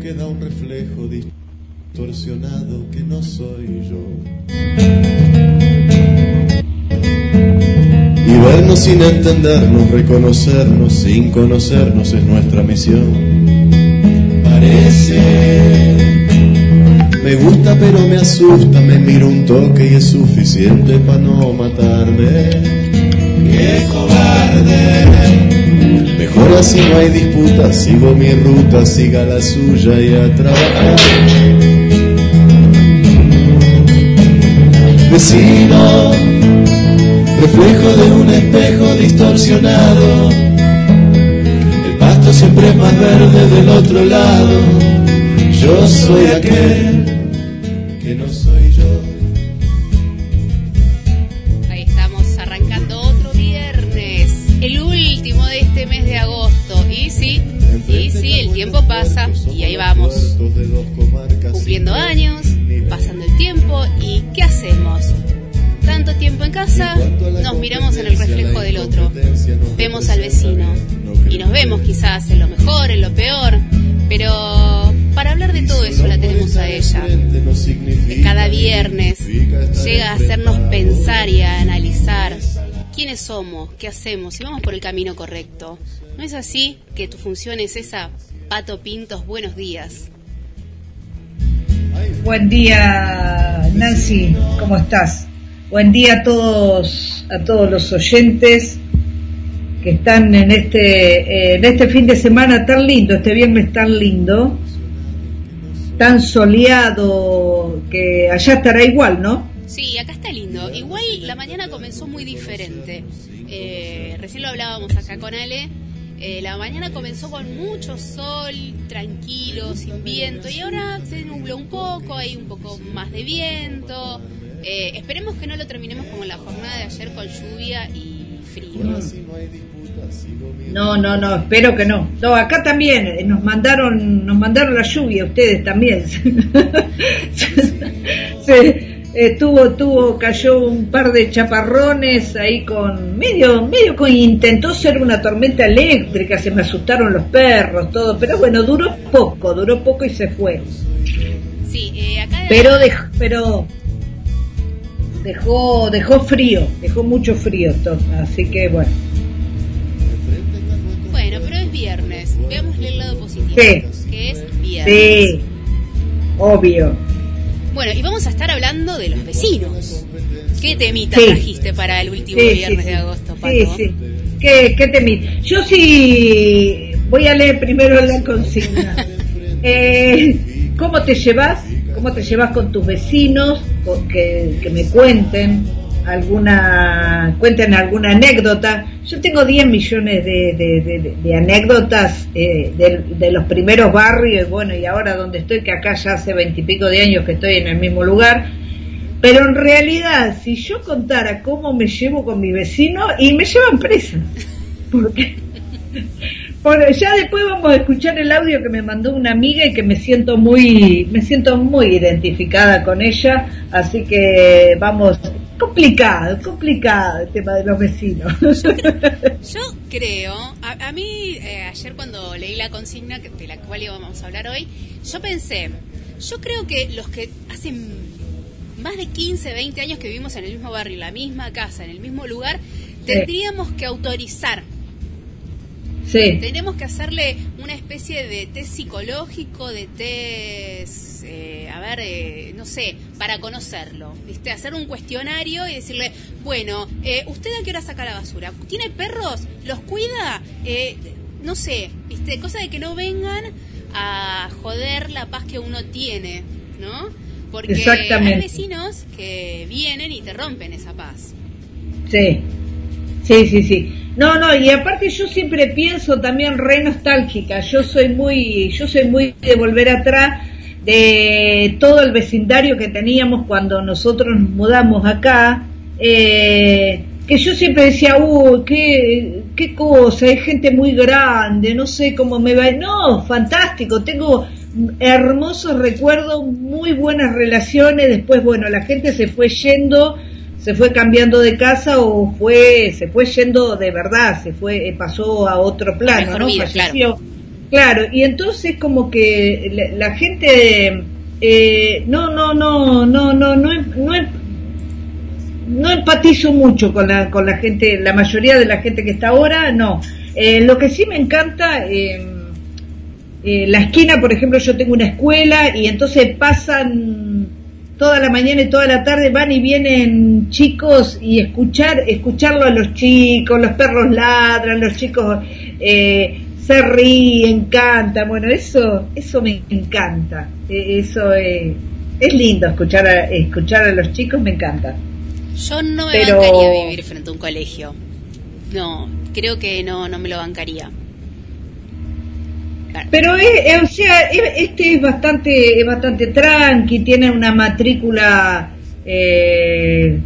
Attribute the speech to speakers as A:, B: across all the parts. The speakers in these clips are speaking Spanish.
A: queda un reflejo distorsionado que no soy yo. Y vernos sin entendernos, reconocernos sin conocernos es nuestra misión. Parece, me gusta pero me asusta, me miro un toque y es suficiente para no matarme. ¡Qué cobarde! Mejor así no hay disputa, sigo mi ruta, siga la suya y a trabajar. Vecino, reflejo de un espejo distorsionado. El pasto siempre es más verde del otro lado. Yo soy aquel
B: vemos al vecino y nos vemos quizás en lo mejor, en lo peor, pero para hablar de todo eso la tenemos a ella. Que cada viernes llega a hacernos pensar y a analizar quiénes somos, qué hacemos, si vamos por el camino correcto. ¿No es así que tu función es esa? Pato Pintos, buenos días.
C: Buen día, Nancy, ¿cómo estás? Buen día a todos, a todos los oyentes que están en este, eh, en este fin de semana tan lindo, este viernes tan lindo, tan soleado, que allá estará igual, ¿no?
B: Sí, acá está lindo. Igual la mañana comenzó muy diferente. Eh, recién lo hablábamos acá con Ale. Eh, la mañana comenzó con mucho sol, tranquilo, sin viento, y ahora se nubló un poco, hay un poco más de viento. Eh, esperemos que no lo terminemos como la jornada de ayer con lluvia y frío.
C: No, no, no, espero que no. No, acá también eh, nos mandaron, nos mandaron la lluvia, ustedes también. Se, eh, tuvo, tuvo, cayó un par de chaparrones ahí con medio, medio con intentó ser una tormenta eléctrica, se me asustaron los perros, todo, pero bueno, duró poco, duró poco y se fue.
B: Sí, eh, acá
C: Pero dejó, pero dejó, dejó frío, dejó mucho frío, to- así que bueno.
B: Bueno, pero es viernes. Veámosle el lado positivo.
C: Sí.
B: Que es viernes.
C: Sí, obvio.
B: Bueno, y vamos a estar hablando de los vecinos. ¿Qué temita
C: Sí.
B: trajiste para el último
C: Sí,
B: viernes de agosto, Pato?
C: Sí, sí. ¿Qué, qué te mi- Yo sí voy a leer primero la consigna. Eh, ¿Cómo te llevas? ¿Cómo te llevas con tus vecinos? Que, me cuenten alguna cuenten alguna anécdota. Yo tengo 10 millones de, anécdotas eh, de, de los primeros barrios, bueno, y ahora donde estoy, que acá ya hace veintipico de años que estoy en el mismo lugar. Pero en realidad, si yo contara cómo me llevo con mi vecino, y me llevan presa. Porque, bueno, ya después vamos a escuchar el audio que me mandó una amiga y que me siento muy, me siento muy identificada con ella, así que vamos, complicado, complicado el tema de los vecinos.
B: Yo creo, a, a mí eh, ayer cuando leí la consigna de la cual íbamos a hablar hoy, yo pensé, yo creo que los que hacen más de 15, 20 años que vivimos en el mismo barrio, la misma casa, en el mismo lugar, tendríamos que autorizar,
C: Sí,
B: tenemos que hacerle una especie de test psicológico, de test, eh, a ver, eh, no sé, para conocerlo, ¿viste? Hacer un cuestionario y decirle, bueno, eh, ¿usted a qué hora saca la basura? ¿Tiene perros? ¿Los cuida? Eh, no sé, ¿viste? Cosa de que no vengan a joder la paz que uno tiene, ¿no? Porque
C: Exactamente.
B: hay vecinos que vienen y te rompen esa paz.
C: sí, sí, sí, sí. No, no, y aparte yo siempre pienso también re nostálgica. Yo soy muy, yo soy muy de volver atrás de todo el vecindario que teníamos cuando nosotros nos mudamos acá. Eh, que yo siempre decía, uy, qué, qué cosa, hay gente muy grande, no sé cómo me va. No, fantástico, tengo hermosos recuerdos, muy buenas relaciones. Después, bueno, la gente se fue yendo se fue cambiando de casa o fue se fue yendo de verdad se fue eh, pasó a otro plano no
B: vida,
C: falleció. Claro, y entonces como que la, gente eh, no, no, no, no, no, no, no, no empatizo mucho con la, con la gente, la mayoría de la gente que está ahora, no. Eh, lo que sí me encanta, eh, eh, la esquina, por ejemplo, yo tengo una escuela y entonces pasan toda la mañana y toda la tarde, van y vienen chicos y escuchar, escucharlo a los chicos, los perros ladran, los chicos se ríen, cantan, bueno, eso, eso me encanta, eso es, es lindo escuchar a, escuchar a los chicos, me encanta.
B: Yo no me bancaría vivir frente a un colegio. No, creo que no, no me lo bancaría.
C: Pero es, o sea, este es bastante, es bastante tranqui, tiene una matrícula eh,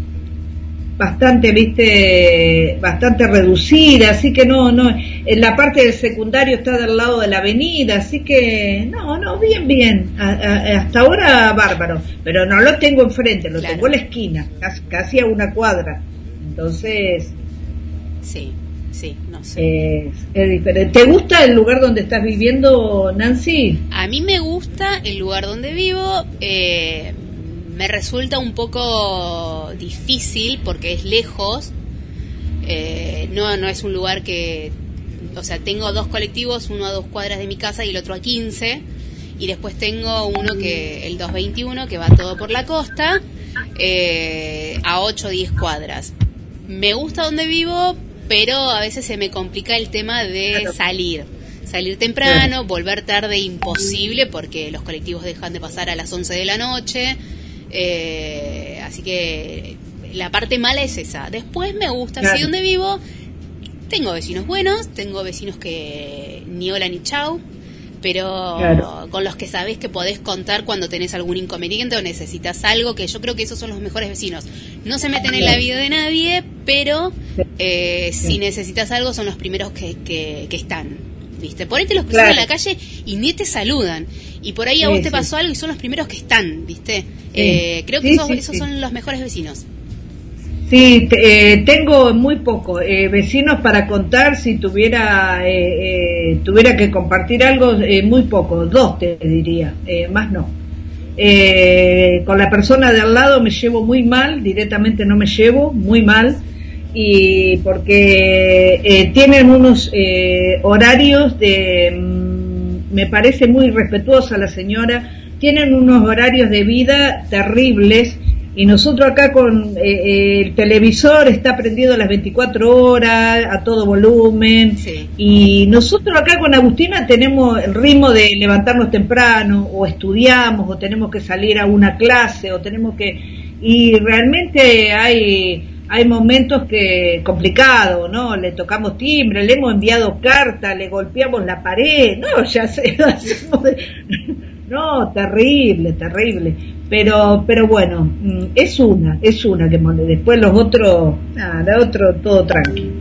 C: bastante, viste, bastante reducida, así que no, no, en la parte del secundario está del lado de la avenida, así que no, no, bien, bien, hasta ahora bárbaro, pero no lo tengo enfrente, lo tengo en la esquina, casi, a una cuadra, entonces...
B: Sí, sí, no sé.
C: es diferente. ¿Te gusta el lugar donde estás viviendo, Nancy?
B: A mí me gusta el lugar donde vivo. Eh, me resulta un poco difícil porque es lejos. Eh, no, no es un lugar que. O sea, tengo dos colectivos, uno a dos cuadras de mi casa y el otro a 15. Y después tengo uno que, el 221, que va todo por la costa, eh, a 8 o 10 cuadras. Me gusta donde vivo, pero a veces se me complica el tema de salir. Salir temprano, volver tarde, imposible, porque los colectivos dejan de pasar a las 11 de la noche. Eh, así que la parte mala es esa. Después me gusta, así donde vivo, tengo vecinos buenos, tengo vecinos que ni hola ni chau, pero con los que sabes que podés contar cuando tenés algún inconveniente o necesitas algo, que yo creo que esos son los mejores vecinos. No se meten en la vida de nadie, pero eh, si necesitas algo son los primeros que, que, están. ¿Viste? Por ahí te los cruzas en la calle y ni te saludan. Y por ahí a vos te pasó algo y son los primeros que están, ¿viste? Eh, creo que esos, son los mejores vecinos.
C: Sí, eh, tengo muy poco eh, vecinos para contar si tuviera tuviera que compartir algo muy poco, dos te diría, más no. con la persona de al lado me llevo muy mal, directamente no me llevo muy mal y porque tienen unos horarios de mm, me parece muy respetuosa la señora tienen unos horarios de vida terribles y nosotros acá con eh, eh, el televisor está prendido a las 24 horas, a todo volumen, y nosotros acá con Agustina tenemos el ritmo de levantarnos temprano, o estudiamos, o tenemos que salir a una clase, o tenemos que... Y realmente hay hay momentos que complicados, ¿no? Le tocamos timbre, le hemos enviado carta, le golpeamos la pared, no, ya sé, no, terrible, terrible. Pero, pero bueno, mm, es una, es una que después los otros, nada, otro todo tranquilo.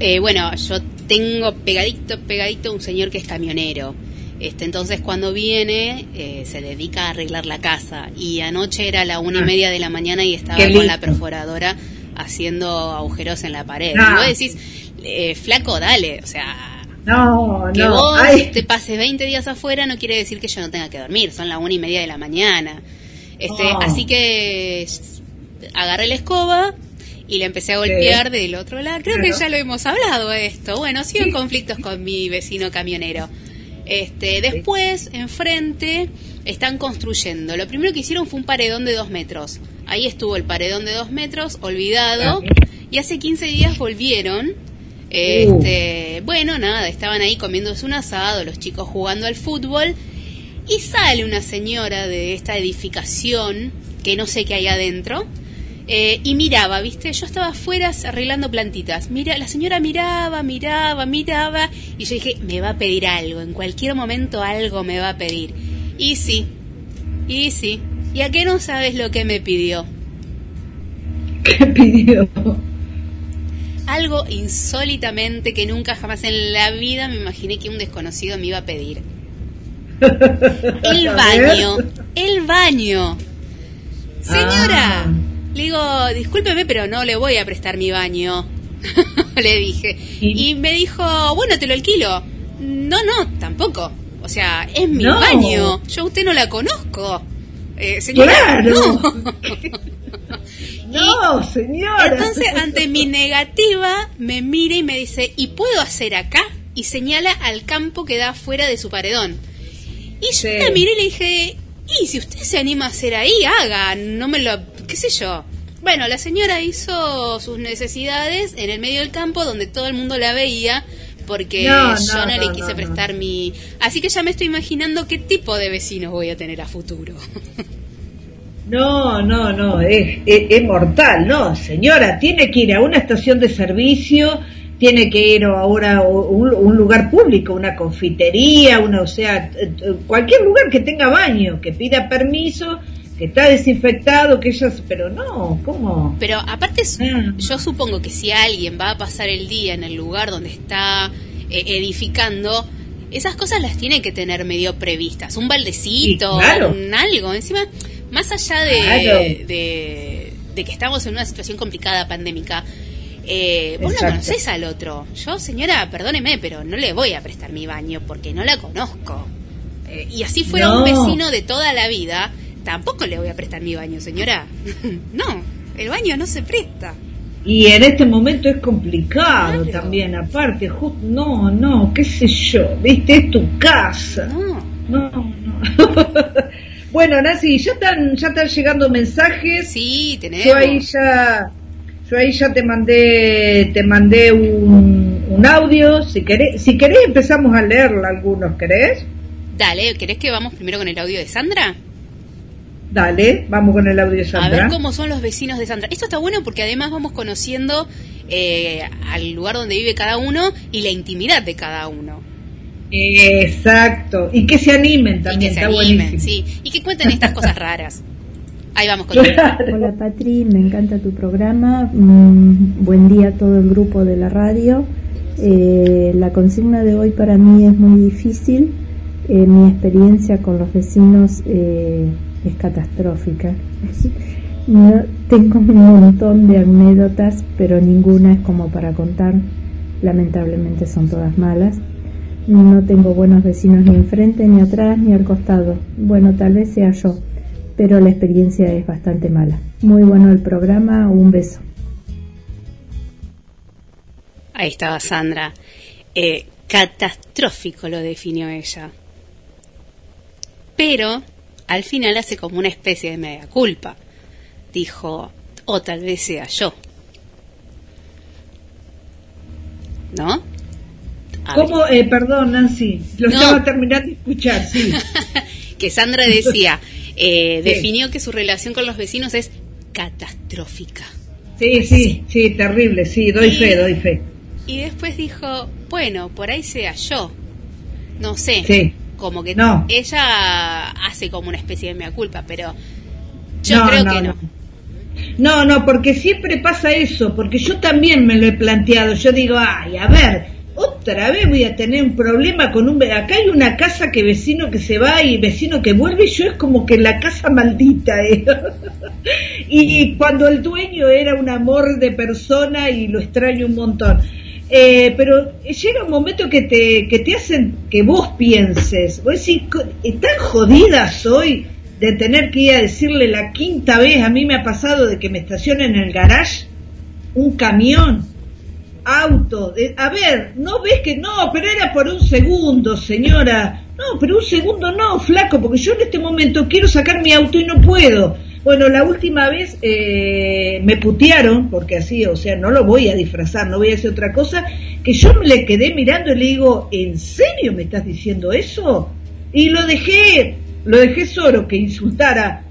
B: Eh, bueno, yo tengo pegadito, pegadito un señor que es camionero. Este, entonces cuando viene eh, se dedica a arreglar la casa y anoche era la una y ah. media de la mañana y estaba con la perforadora haciendo agujeros en la pared. Y vos decís, eh, flaco, dale, o sea,
C: no,
B: que vos te pases 20 días afuera no quiere decir que yo no tenga que dormir, son las una y media de la mañana. Este, Así que agarré la escoba y le empecé a golpear del otro lado. Creo que ya lo hemos hablado esto. Bueno, sigo en conflictos con mi vecino camionero. Este, después, enfrente, están construyendo. Lo primero que hicieron fue un paredón de dos metros. Ahí estuvo el paredón de dos metros, olvidado. Y hace 15 días volvieron este, Bueno, nada, estaban ahí comiéndose un asado, los chicos jugando al fútbol, y sale una señora de esta edificación, que no sé qué hay adentro, eh, y miraba, ¿viste? Yo estaba afuera arreglando plantitas. Mira, la señora miraba, miraba, miraba, y yo dije, me va a pedir algo, en cualquier momento algo me va a pedir. Y sí, y sí. ¿Y a qué no sabes lo que me pidió?
C: ¿Qué pidió?
B: Algo insólitamente que nunca jamás en la vida me imaginé que un desconocido me iba a pedir. El baño, el baño. Señora, ah. le digo, discúlpeme, pero no le voy a prestar mi baño. le dije. ¿Y? me dijo, bueno, te lo alquilo. No, no, tampoco. O sea, es mi baño. Yo a usted no la conozco.
C: Eh, señora, no. no, señora.
B: Entonces, ante mi negativa, me mira y me dice, ¿y puedo hacer acá? Y señala al campo que da fuera de su paredón. Y yo la miré y le dije, y si usted se anima a hacer ahí, haga, no me lo, qué sé yo. Bueno, la señora hizo sus necesidades en el medio del campo donde todo el mundo la veía porque yo no, le quise prestar mi... Así que ya me estoy imaginando qué tipo de vecinos voy a tener a futuro.
C: No, no, no, es, es, mortal, no, señora, tiene que ir a una estación de servicio, tiene que ir ahora a un, lugar público, una confitería, una, o sea, cualquier lugar que tenga baño, que pida permiso, que está desinfectado, que ellos, pero no, ¿cómo?
B: Pero aparte, ah. yo supongo que si alguien va a pasar el día en el lugar donde está eh, edificando, esas cosas las tiene que tener medio previstas, un baldecito, un algo, encima más allá de, de, que estamos en una situación complicada, pandémica, eh, vos no conocés al otro. Yo, señora, perdóneme, pero no le voy a prestar mi baño porque no la conozco. Eh, y así fuera un vecino de toda la vida, tampoco le voy a prestar mi baño, señora. no, el baño no se presta.
C: Y en este momento es complicado también, aparte, no, no, qué sé yo, viste, es tu casa. No, no, no. Bueno, Nancy, ya están, ya están llegando mensajes.
B: Sí, tenemos.
C: Yo ahí ya, yo ahí ya te mandé, te mandé un, un audio. Si querés, si querés empezamos a leerlo algunos, ¿querés?
B: Dale, ¿querés que vamos primero con el audio de Sandra?
C: Dale, vamos con el audio de Sandra.
B: A ver cómo son los vecinos de Sandra. Esto está bueno porque además vamos conociendo eh, al lugar donde vive cada uno y la intimidad de cada uno.
C: Exacto, y que se animen también.
B: Y que se animen, sí. Y que cuenten estas cosas raras. Ahí vamos con
D: Hola Patri, me encanta tu programa. Mm, buen día a todo el grupo de la radio. Eh, la consigna de hoy para mí es muy difícil. Eh, mi experiencia con los vecinos eh, es catastrófica. tengo un montón de anécdotas, pero ninguna es como para contar. Lamentablemente son todas malas. No tengo buenos vecinos ni enfrente, ni atrás, ni al costado. Bueno, tal vez sea yo, pero la experiencia es bastante mala. Muy bueno el programa, un beso.
B: Ahí estaba Sandra. Eh, catastrófico lo definió ella. Pero al final hace como una especie de media culpa. Dijo, o tal vez sea yo. ¿No?
C: ¿Cómo? Eh, perdón, Nancy, lo estaba terminando de escuchar, sí.
B: que Sandra decía, eh, definió que su relación con los vecinos es catastrófica.
C: Sí, sí, sí, terrible, sí, doy fe, doy fe.
B: Y después dijo, bueno, por ahí sea yo. No sé. Sí. Como que no. ella hace como una especie de mea culpa, pero yo creo que no.
C: No, no, porque siempre pasa eso, porque yo también me lo he planteado. Yo digo, ay, a ver, otra vez voy a tener un problema con un... Acá hay una casa que vecino que se va y vecino que vuelve y yo es como que la casa maldita. ¿eh? y cuando el dueño era un amor de persona y lo extraño un montón. Eh, pero llega un momento que te, que te hacen que vos pienses, vos decís, tan jodida soy de tener que ir a decirle la quinta vez, a mí me ha pasado de que me estacionen en el garage un camión auto. a ver, ¿no ves que no? Pero era por un segundo, señora. No, pero un segundo no, flaco, porque yo en este momento quiero sacar mi auto y no puedo. Bueno, la última vez eh, me putearon, porque así, o sea, no lo voy a disfrazar, no voy a hacer otra cosa, que yo me le quedé mirando y le digo, ¿en serio me estás diciendo eso? Y lo dejé, lo dejé solo que insultara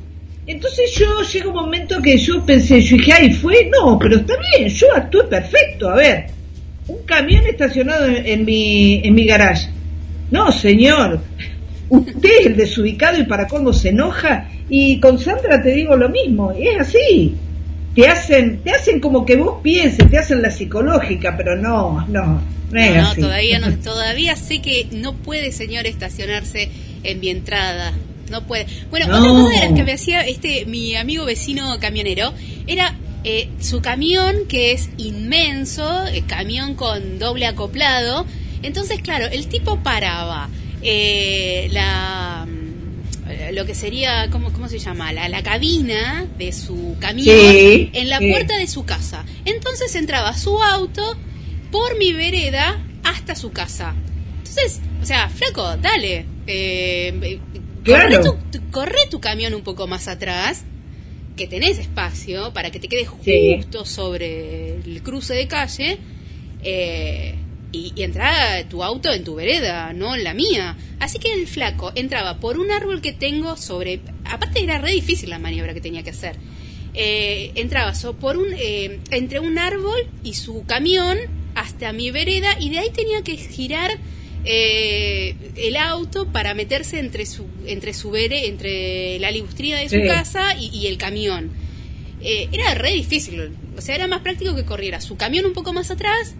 C: entonces yo llega un momento que yo pensé, yo dije, ay, fue, no, pero está bien, yo actué perfecto, a ver, un camión estacionado en, mi, en mi garage. No, señor, usted es el desubicado y para cómo se enoja, y con Sandra te digo lo mismo, es así. Te hacen, te hacen como que vos pienses, te hacen la psicológica, pero no, no, no es
B: no, todavía no, todavía sé que no puede, señor, estacionarse en mi entrada no puede. Bueno, otra cosa de las que me hacía este mi amigo vecino camionero era eh, su camión que es inmenso, eh, camión con doble acoplado, Entonces, claro, el tipo paraba eh, la mm, lo que sería, ¿cómo, cómo se llama? La, la cabina de su camión en la puerta de su casa. Entonces entraba su auto por mi vereda hasta su casa. Entonces, o sea, flaco, dale. Eh, corre, tu, camión un poco más atrás, que tenés espacio para que te quedes justo sobre el cruce de calle. Eh, y, y entra tu auto en tu vereda, no en la mía. Así que el flaco entraba por un árbol que tengo sobre... Aparte era re difícil la maniobra que tenía que hacer. Eh, entraba por un, eh, entre un árbol y su camión hasta mi vereda y de ahí tenía que girar eh, el auto para meterse entre su entre su vere, entre la libustría de su casa y, el camión. era re difícil, o sea, era más práctico que corriera su camión un poco más atrás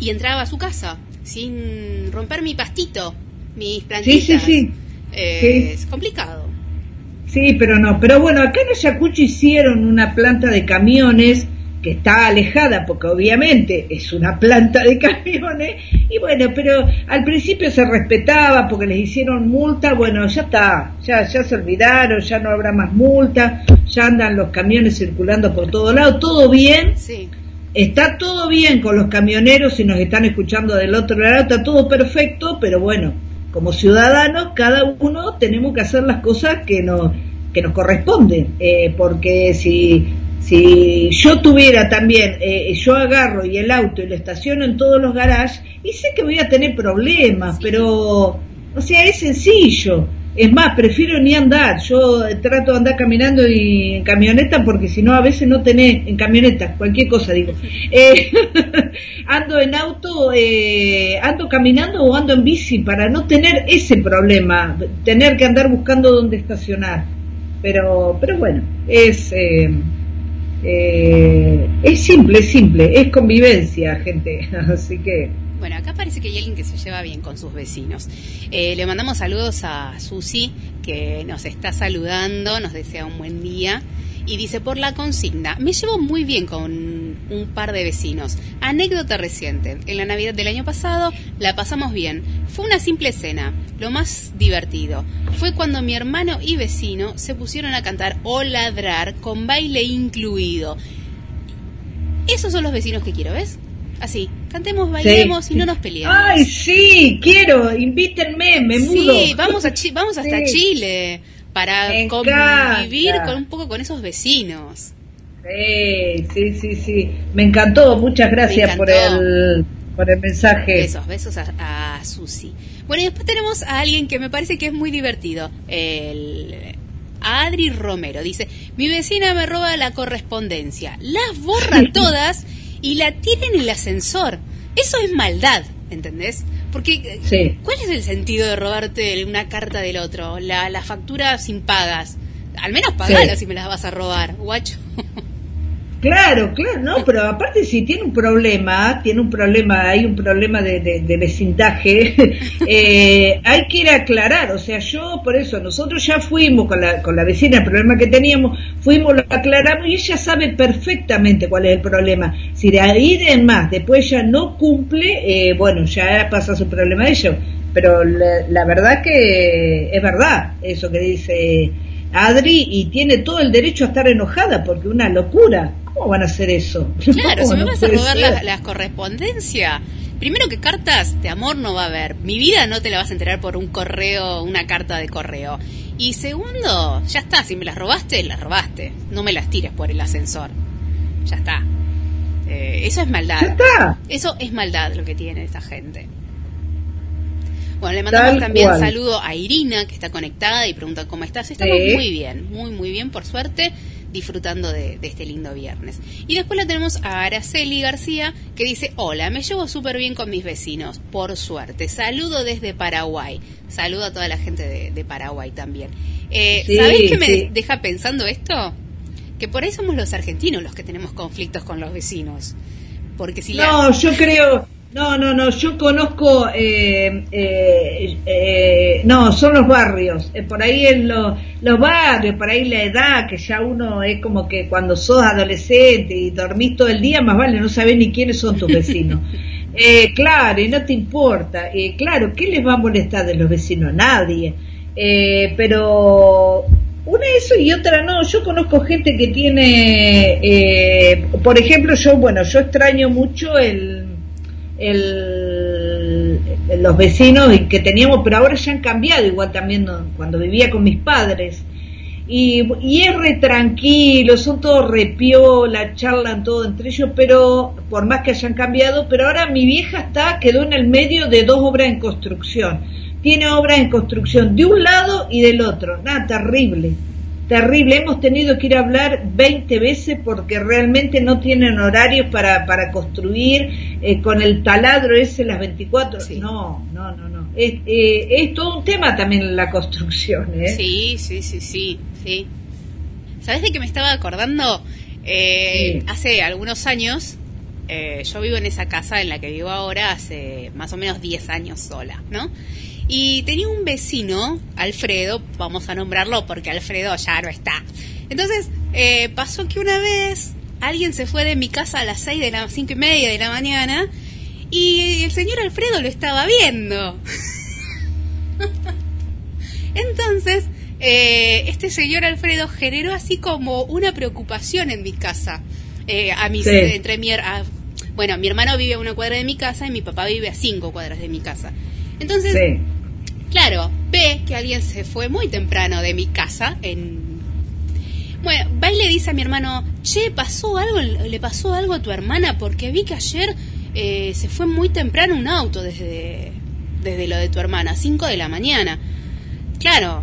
B: y entraba a su casa sin romper mi pastito, mis plantitas.
C: Sí, sí,
B: Es complicado.
C: Sí, pero no. Pero bueno, acá en Ayacucho hicieron una planta de camiones que está alejada porque obviamente es una planta de camiones y bueno, pero al principio se respetaba porque les hicieron multa, bueno, ya está, ya ya se olvidaron, ya no habrá más multa, ya andan los camiones circulando por todo lado, todo bien.
B: Sí.
C: Está todo bien con los camioneros si nos están escuchando del otro lado, está todo perfecto, pero bueno, como ciudadanos cada uno tenemos que hacer las cosas que nos, que nos corresponden, eh, porque si, si yo tuviera también, eh, yo agarro y el auto y lo estaciono en todos los garages, y sé que voy a tener problemas, pero, o sea, es sencillo. Es más, prefiero ni andar. Yo trato de andar caminando y en camioneta porque si no a veces no tenés en camioneta, cualquier cosa digo. Eh, ando en auto, eh, ando caminando o ando en bici para no tener ese problema, tener que andar buscando dónde estacionar. Pero, pero bueno, es eh, es simple, es simple, es convivencia, gente. Así que
B: bueno, acá parece que hay alguien que se lleva bien con sus vecinos. Eh, le mandamos saludos a Susi, que nos está saludando, nos desea un buen día. Y dice, por la consigna, me llevo muy bien con un par de vecinos. Anécdota reciente. En la Navidad del año pasado la pasamos bien. Fue una simple cena. Lo más divertido fue cuando mi hermano y vecino se pusieron a cantar o ladrar con baile incluido. Esos son los vecinos que quiero, ¿ves? Así, cantemos, bailemos y no nos peleemos.
C: Ay, sí, quiero, invítenme, me mudo.
B: Sí, vamos, a vamos hasta Chile para convivir con un poco con esos vecinos.
C: Sí, sí, sí, sí. Me encantó, muchas gracias por el, por el mensaje.
B: Besos, besos a, a Susi. Bueno, y después tenemos a alguien que me parece que es muy divertido. El Adri Romero dice, mi vecina me roba la correspondencia, las borra todas y la tienen en el ascensor. Eso es maldad, ¿entendés? Porque,
C: sí.
B: ¿cuál es el sentido de robarte una carta del otro? La, la factura sin pagas. Al menos pagala si me las vas a robar, guacho.
C: Claro, claro, no, pero aparte si tiene un problema, tiene un problema, hay un problema de, de, vecindaje, eh, hay que ir a aclarar, o sea, yo por eso, nosotros ya fuimos con la, con la vecina, el problema que teníamos, fuimos, lo aclaramos y ella sabe perfectamente cuál es el problema. Si de ahí en más, después ella no cumple, eh, bueno, ya pasa su problema de ella, pero la, la verdad que es verdad eso que dice Adri y tiene todo el derecho a estar enojada porque una locura. ¿Cómo van a hacer eso?
B: Claro, si me vas a robar las la correspondencias, primero que cartas de amor no va a haber. Mi vida no te la vas a enterar por un correo, una carta de correo. Y segundo, ya está, si me las robaste, las robaste. No me las tires por el ascensor. Ya está. Eh, eso es maldad.
C: Ya está.
B: Eso es maldad lo que tiene esta gente. Bueno, le mandamos también saludo a Irina, que está conectada y pregunta cómo estás. Estamos muy bien, muy, muy bien, por suerte disfrutando de, este lindo viernes. Y después la tenemos a Araceli García que dice, hola, me llevo súper bien con mis vecinos, por suerte. Saludo desde Paraguay. Saludo a toda la gente de, Paraguay también. Eh, ¿Sabés qué me deja pensando esto? Que por ahí somos los argentinos los que tenemos conflictos con los vecinos. Porque si
C: No, yo creo... No, no, no, yo conozco, eh, eh, eh, no, son los barrios, por ahí en los barrios, por ahí la edad, que ya uno es como que cuando sos adolescente y dormís todo el día, más vale, no sabés ni quiénes son tus vecinos. claro, y no te importa, claro, ¿qué les va a molestar de los vecinos? Nadie. pero una eso y otra no. Yo conozco gente que tiene, por ejemplo, yo, bueno, yo extraño mucho el el, los vecinos que teníamos, pero ahora ya han cambiado, igual también cuando vivía con mis padres. Y, y, es re tranquilo, son todos repiola, charlan todo entre ellos, pero por más que hayan cambiado, pero ahora mi vieja está, quedó en el medio de dos obras en construcción. Tiene obras en construcción de un lado y del otro, nada, terrible terrible. Hemos tenido que ir a hablar 20 veces porque realmente no tienen horarios para, para construir eh, con el taladro ese las 24. No, no, no, no. Es, eh, es todo un tema también la construcción. ¿eh?
B: Sí, sí, sí, sí, sí. ¿Sabes de qué me estaba acordando? Eh, hace algunos años, yo vivo en esa casa en la que vivo ahora hace más o menos 10 años sola, ¿no? Y tenía un vecino, Alfredo, vamos a nombrarlo porque Alfredo ya no está. Entonces, eh, pasó que una vez alguien se fue de mi casa a las seis de las cinco y media de la mañana y el señor Alfredo lo estaba viendo. Entonces, eh, este señor Alfredo generó así como una preocupación en mi casa. Eh, a mis, entre mi, bueno, mi hermano vive a una cuadra de mi casa y mi papá vive a cinco cuadras de mi casa. Entonces, Claro, ve que alguien se fue muy temprano de mi casa en... Bueno, va y le dice a mi hermano, che, pasó algo, le pasó algo a tu hermana porque vi que ayer eh, se fue muy temprano un auto desde, desde lo de tu hermana, 5 de la mañana. Claro,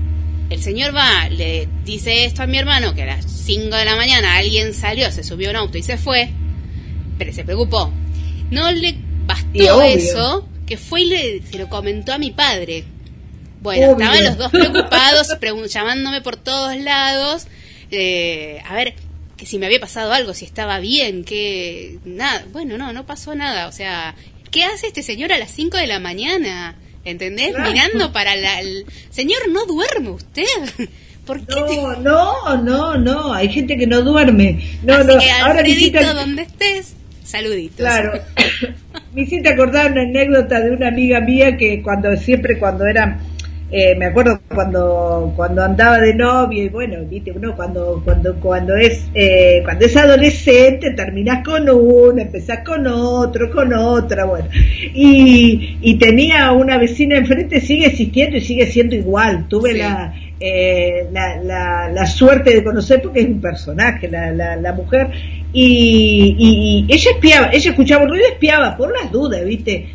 B: el señor va, le dice esto a mi hermano, que a las 5 de la mañana alguien salió, se subió a un auto y se fue, pero se preocupó. No le bastó eso, que fue y le, se lo comentó a mi padre. Bueno, estaban los dos preocupados, llamándome por todos lados, eh, a ver que si me había pasado algo, si estaba bien, que nada, bueno, no, no pasó nada, o sea, ¿qué hace este señor a las 5 de la mañana? ¿Entendés? Mirando para la... El... Señor, ¿no duerme usted?
C: ¿Por qué no, no, no, no, hay gente que no duerme. No,
B: Así no, que, Alfredito, ahora donde estés, saluditos.
C: Claro. me hiciste acordar una anécdota de una amiga mía que cuando siempre cuando era eh, me acuerdo cuando cuando andaba de novio y bueno viste uno cuando cuando cuando es eh, cuando es adolescente terminás con uno empezás con otro con otra bueno. Y, y tenía una vecina enfrente sigue existiendo y sigue siendo igual. Tuve la, eh, la, la, la suerte de conocer porque es un personaje la, la, la mujer. Y, y, y ella espiaba ella escuchaba un ruido y espiaba por las dudas viste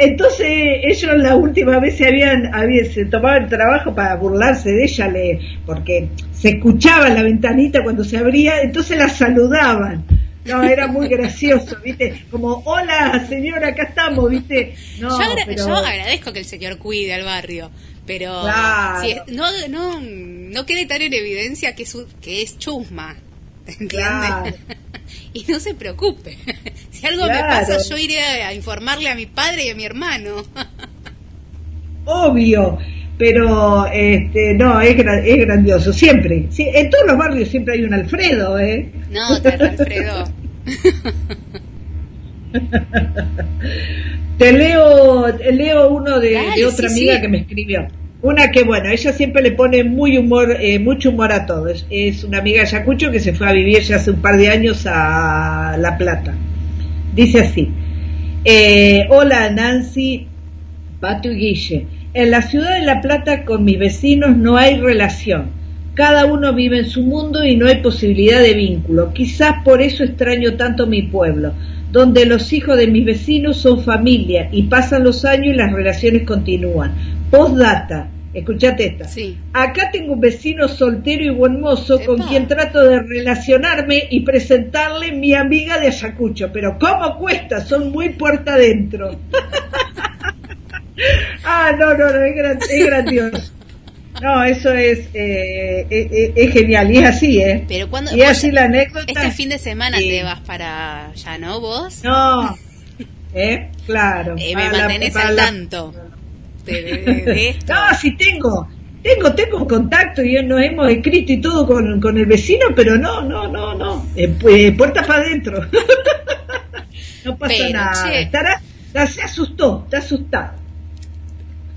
C: entonces ellos la última vez se habían, habían se tomaban el trabajo para burlarse de ella, le, porque se escuchaba en la ventanita cuando se abría, entonces la saludaban. No, era muy gracioso, ¿viste? Como, hola señora, acá estamos, ¿viste?
B: No, yo, agradezco que el señor cuide al barrio, pero no, no, no quede tan en evidencia que es, que es chusma, ¿entiendes? y no se preocupe. Si algo me pasa, yo iré a informarle a mi padre y a mi hermano.
C: Obvio, pero este, no, es, es grandioso, siempre. en todos los barrios siempre hay un Alfredo, ¿eh?
B: No, Alfredo.
C: Te leo, leo uno de, otra amiga que me escribió. Una que, bueno, ella siempre le pone muy humor, eh, mucho humor a todo. Es, una amiga de Yacucho que se fue a vivir ya hace un par de años a La Plata. Dice así, eh, hola Nancy, Pato y Guille. En la ciudad de La Plata con mis vecinos no hay relación. Cada uno vive en su mundo y no hay posibilidad de vínculo. Quizás por eso extraño tanto mi pueblo, donde los hijos de mis vecinos son familia y pasan los años y las relaciones continúan Postdata, escuchate esta.
B: Sí.
C: Acá tengo un vecino soltero y buen mozo con quien trato de relacionarme y presentarle mi amiga de Ayacucho, pero ¿cómo cuesta? Son muy puerta adentro. ah, no, no, no, es, grandioso. No, eso es, eh, eh, eh, es, genial y es así, ¿eh?
B: Pero
C: y así la anécdota.
B: Este fin de semana te vas para allá, ¿no? ¿Vos?
C: No, ¿Eh? Claro.
B: Eh, me mantenés al tanto
C: de, esto. No, sí tengo. Tengo, tengo contacto y nos hemos escrito y todo con, con el vecino, pero no, no, no, no. Eh, pues, puerta para adentro. no pasa nada. Estará, se asustó, está asustado.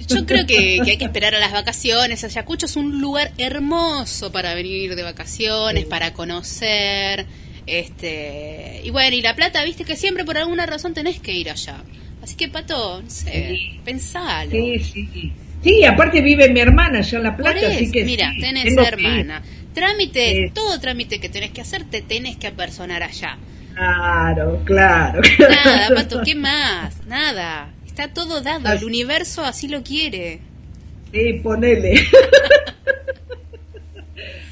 B: Yo creo que, hay que esperar a las vacaciones. Ayacucho es un lugar hermoso para venir de vacaciones, para conocer. Este, y bueno, y La Plata, viste que siempre por alguna razón tenés que ir allá. Así que, Pato, no sé, pensalo.
C: Sí, sí. Sí, aparte vive mi hermana allá en La Plata, así que
B: Mira, tenés hermana. Trámite, todo trámite que tenés que hacer, te tenés que apersonar allá.
C: Claro, claro.
B: Nada, Pato, ¿qué más? Nada. Está todo dado, el universo así lo quiere.
C: Sí, ponele.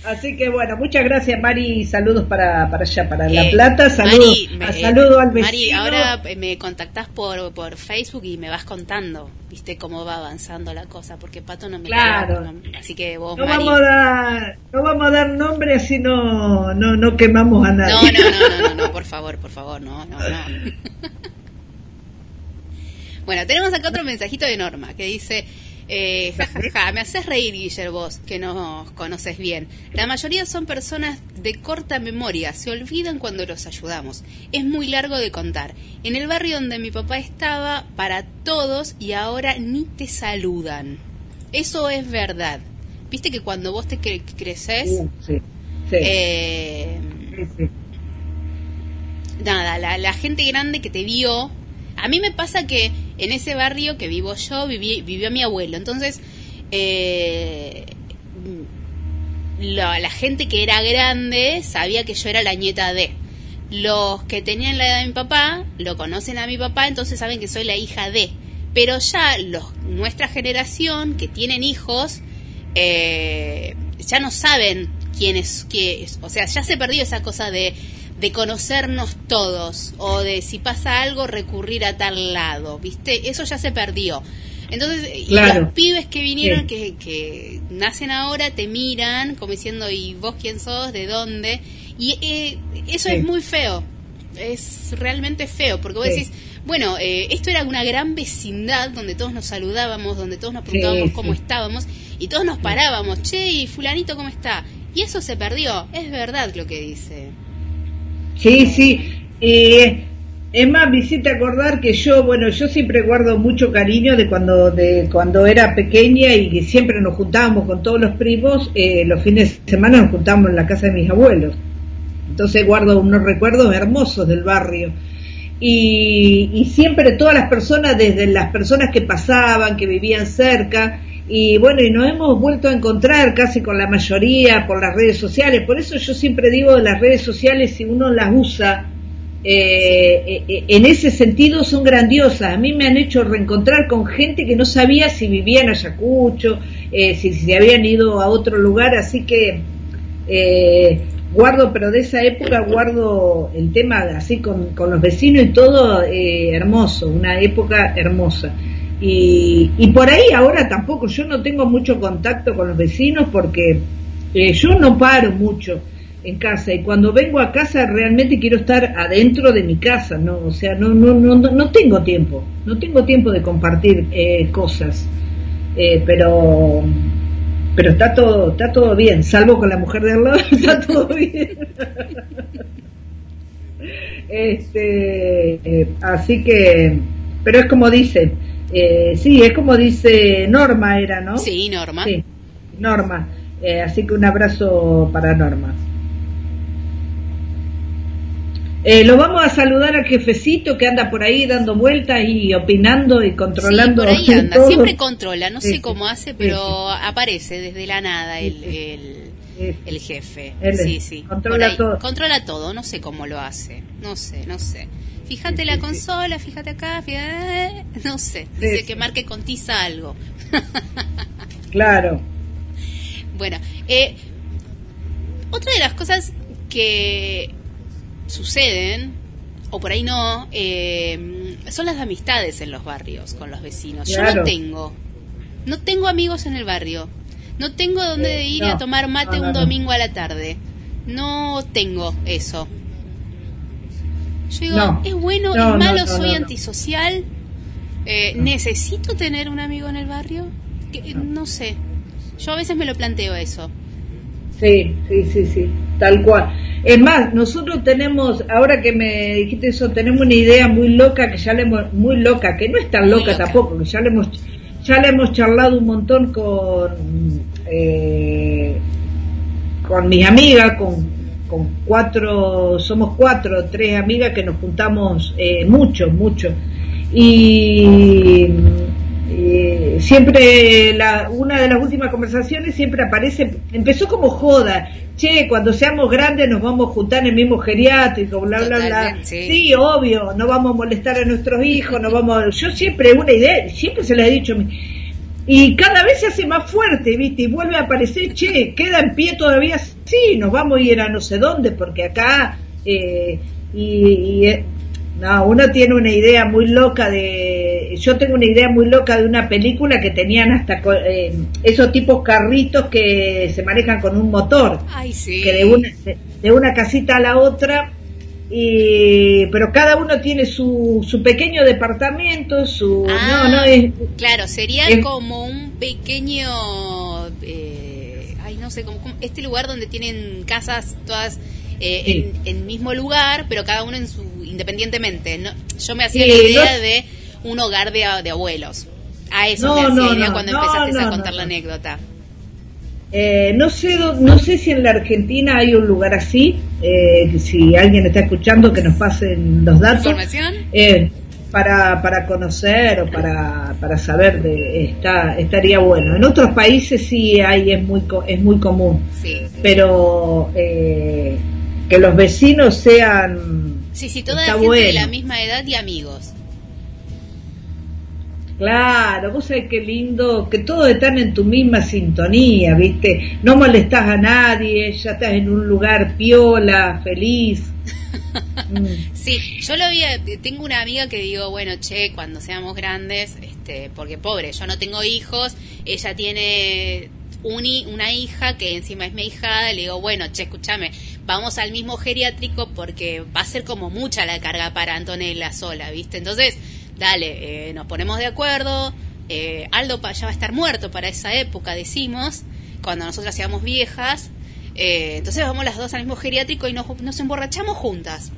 C: Así que bueno, muchas gracias Mari, saludos para, para allá, para La eh, Plata, saludos, saludo al vecino. Mari,
B: ahora eh, me contactás por, por Facebook y me vas contando, viste cómo va avanzando la cosa, porque Pato no me
C: Claro.
B: así que vos,
C: no Vamos a dar, no vamos a dar nombre así no, no, no quemamos a nadie.
B: No, no, no, no, no, por favor, por favor, no, no, no. bueno, tenemos acá otro mensajito de Norma que dice... Eh, me haces reír, Guillermo, vos, que nos conoces bien. La mayoría son personas de corta memoria, se olvidan cuando los ayudamos. Es muy largo de contar. En el barrio donde mi papá estaba, para todos, y ahora ni te saludan. Eso es verdad. Viste que cuando vos te creces, eh, nada, la, la gente grande que te vio a mí me pasa que en ese barrio que vivo yo vivió mi abuelo. Entonces, eh, la, gente que era grande sabía que yo era la nieta de. Los que tenían la edad de mi papá lo conocen a mi papá, entonces saben que soy la hija de. Pero ya nuestra generación que tienen hijos eh, ya no saben quién es, es. O sea, ya se perdió esa cosa de de conocernos todos o de si pasa algo recurrir a tal lado, ¿viste? Eso ya se perdió. Entonces, y los pibes que vinieron, que, que nacen ahora, te miran como diciendo, ¿y vos quién sos? ¿De dónde? Y eh, eso es muy feo, es realmente feo, porque vos decís, bueno, eh, esto era una gran vecindad donde todos nos saludábamos, donde todos nos preguntábamos cómo estábamos y todos nos parábamos, che, ¿y fulanito cómo está? Y eso se perdió, es verdad lo que dice.
C: Sí, sí. Eh, es más, me hiciste acordar que yo, bueno, yo siempre guardo mucho cariño de cuando, de cuando era pequeña y que siempre nos juntábamos con todos los primos, eh, los fines de semana nos juntábamos en la casa de mis abuelos. Entonces guardo unos recuerdos hermosos del barrio. Y, y siempre todas las personas, desde las personas que pasaban, que vivían cerca, y bueno, y nos hemos vuelto a encontrar casi con la mayoría por las redes sociales. Por eso yo siempre digo, las redes sociales, si uno las usa eh, eh, en ese sentido, son grandiosas. A mí me han hecho reencontrar con gente que no sabía si vivían en Ayacucho, eh, si, se habían ido a otro lugar. Así que guardo, pero de esa época guardo el tema así con, con los vecinos y todo hermoso, una época hermosa. Y, y por ahí ahora tampoco, yo no tengo mucho contacto con los vecinos porque eh, yo no paro mucho en casa y cuando vengo a casa realmente quiero estar adentro de mi casa, no, o sea, no no no no, tengo tiempo, no tengo tiempo de compartir eh, cosas, eh, pero pero está todo está todo bien, salvo con la mujer de al lado está todo bien. este, así que, pero es como dice eh, sí, es como dice Norma, era, ¿no?
B: Sí, Norma.
C: Sí, Norma. Eh, así que un abrazo para Norma. Eh, lo vamos a saludar al jefecito que anda por ahí dando vueltas y opinando y controlando.
B: Sí, por ahí anda, siempre controla, no sé cómo hace, pero aparece desde la nada el, el, jefe. sí, sí.
C: Controla todo.
B: Controla todo, no sé cómo lo hace, no sé, no sé fíjate la consola, fíjate acá, fíjate, no sé, dice que marque con tiza algo.
C: claro.
B: Bueno, eh, otra de las cosas que suceden, o por ahí no, eh, son las amistades en los barrios con los vecinos. Yo no tengo, no tengo amigos en el barrio, no tengo donde ir a tomar mate un domingo a la tarde, no tengo eso. Yo digo, ¿es bueno, es malo, soy antisocial? Eh, ¿Necesito tener un amigo en el barrio? no sé. Yo a veces me lo planteo eso.
C: Sí, sí, sí, sí, tal cual. Es más, nosotros tenemos, ahora que me dijiste eso, tenemos una idea muy loca que ya le hemos, muy loca, que no es tan loca, tampoco, que ya le hemos, ya le hemos charlado un montón con, eh, con mis amigas, con, con cuatro, somos cuatro, tres amigas que nos juntamos eh, mucho, mucho. Y eh, siempre la, una de las últimas conversaciones siempre aparece, empezó como joda, che, cuando seamos grandes nos vamos a juntar en el mismo geriátrico, bla, bla, bla. Sí. obvio, no vamos a molestar a nuestros hijos, no vamos, yo siempre una idea, siempre se les he dicho, y cada vez se hace más fuerte, ¿viste? Y vuelve a aparecer, che, queda en pie todavía, sí, nos vamos a ir a no sé dónde, porque acá, eh, y, eh, no, uno tiene una idea muy loca de. Yo tengo una idea muy loca de una película que tenían hasta eh, esos tipos carritos que se manejan con un motor.
B: Ay, sí.
C: Que de una, de, una casita a la otra. Y, pero cada uno tiene su, su pequeño departamento, su.
B: no, no es. Claro, sería como un pequeño. Eh, ay, no sé, como este lugar donde tienen casas todas eh, en, mismo lugar, pero cada uno en su independientemente. No, yo me hacía la idea de un hogar de, abuelos. A eso me hacía idea cuando empezaste a contar la anécdota.
C: Eh, no sé no sé si en la Argentina hay un lugar así eh, si alguien está escuchando que nos pasen los datos
B: ¿Información?
C: Eh, para, para conocer o para, para saber de está estaría bueno en otros países sí hay es muy es muy común
B: sí.
C: pero eh, que los vecinos sean...
B: Sí, sí, toda la gente de la misma edad y amigos.
C: Claro, vos sabés qué lindo, que todos están en tu misma sintonía, ¿viste? No molestás a nadie, ya estás en un lugar piola, feliz.
B: Sí, yo lo vi, tengo una amiga que digo, bueno, che, cuando seamos grandes, este, porque pobre, yo no tengo hijos, ella tiene una hija que encima es mi hijada, le digo, bueno, che, escúchame, vamos al mismo geriátrico porque va a ser como mucha la carga para Antonella sola, ¿viste? Entonces, dale, eh, nos ponemos de acuerdo, eh, Aldo ya va a estar muerto para esa época, decimos, cuando nosotras seamos viejas, eh, entonces vamos las dos al mismo geriátrico y nos, nos emborrachamos juntas.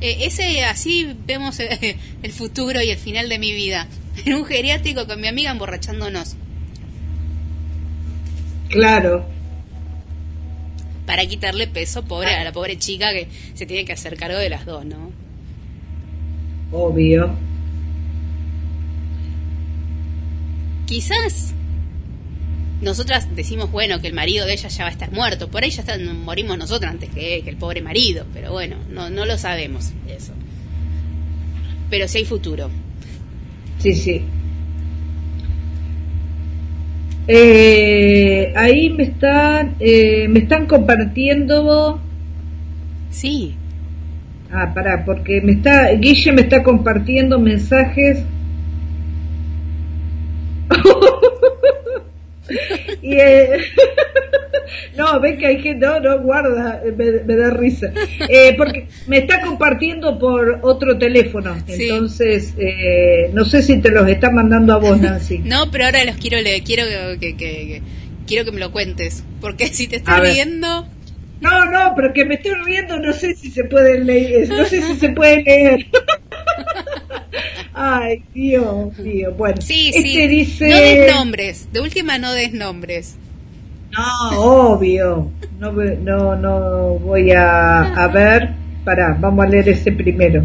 B: ese así vemos el futuro y el final de mi vida. En un geriátrico con mi amiga emborrachándonos.
C: Claro.
B: Para quitarle peso pobre a la pobre chica que se tiene que hacer cargo de las dos, ¿no?
C: Obvio.
B: Quizás nosotras decimos, bueno, que el marido de ella ya va a estar muerto. Por ahí ya morimos nosotros antes que, que, el pobre marido. Pero bueno, no, no lo sabemos eso. Pero sí hay futuro.
C: Sí, sí. Eh, ahí me están, eh, me están compartiendo.
B: Sí.
C: Ah, pará, porque me está, Guille me está compartiendo mensajes. y, eh, no, ven que hay gente, no, no, guarda, me, da risa. Eh, porque me está compartiendo por otro teléfono, entonces eh, no sé si te los está mandando a vos, Nancy.
B: no, pero ahora los quiero leer, quiero que, que, quiero que me lo cuentes, porque si te estoy viendo...
C: No, no, pero que me estoy riendo, no sé si se puede leer, no sé si se puede leer. Ay, Dios mío. Bueno,
B: sí, este sí. dice... No des nombres, de última no des nombres.
C: No, obvio. No, no, no voy a, a ver. Pará, vamos a leer ese primero.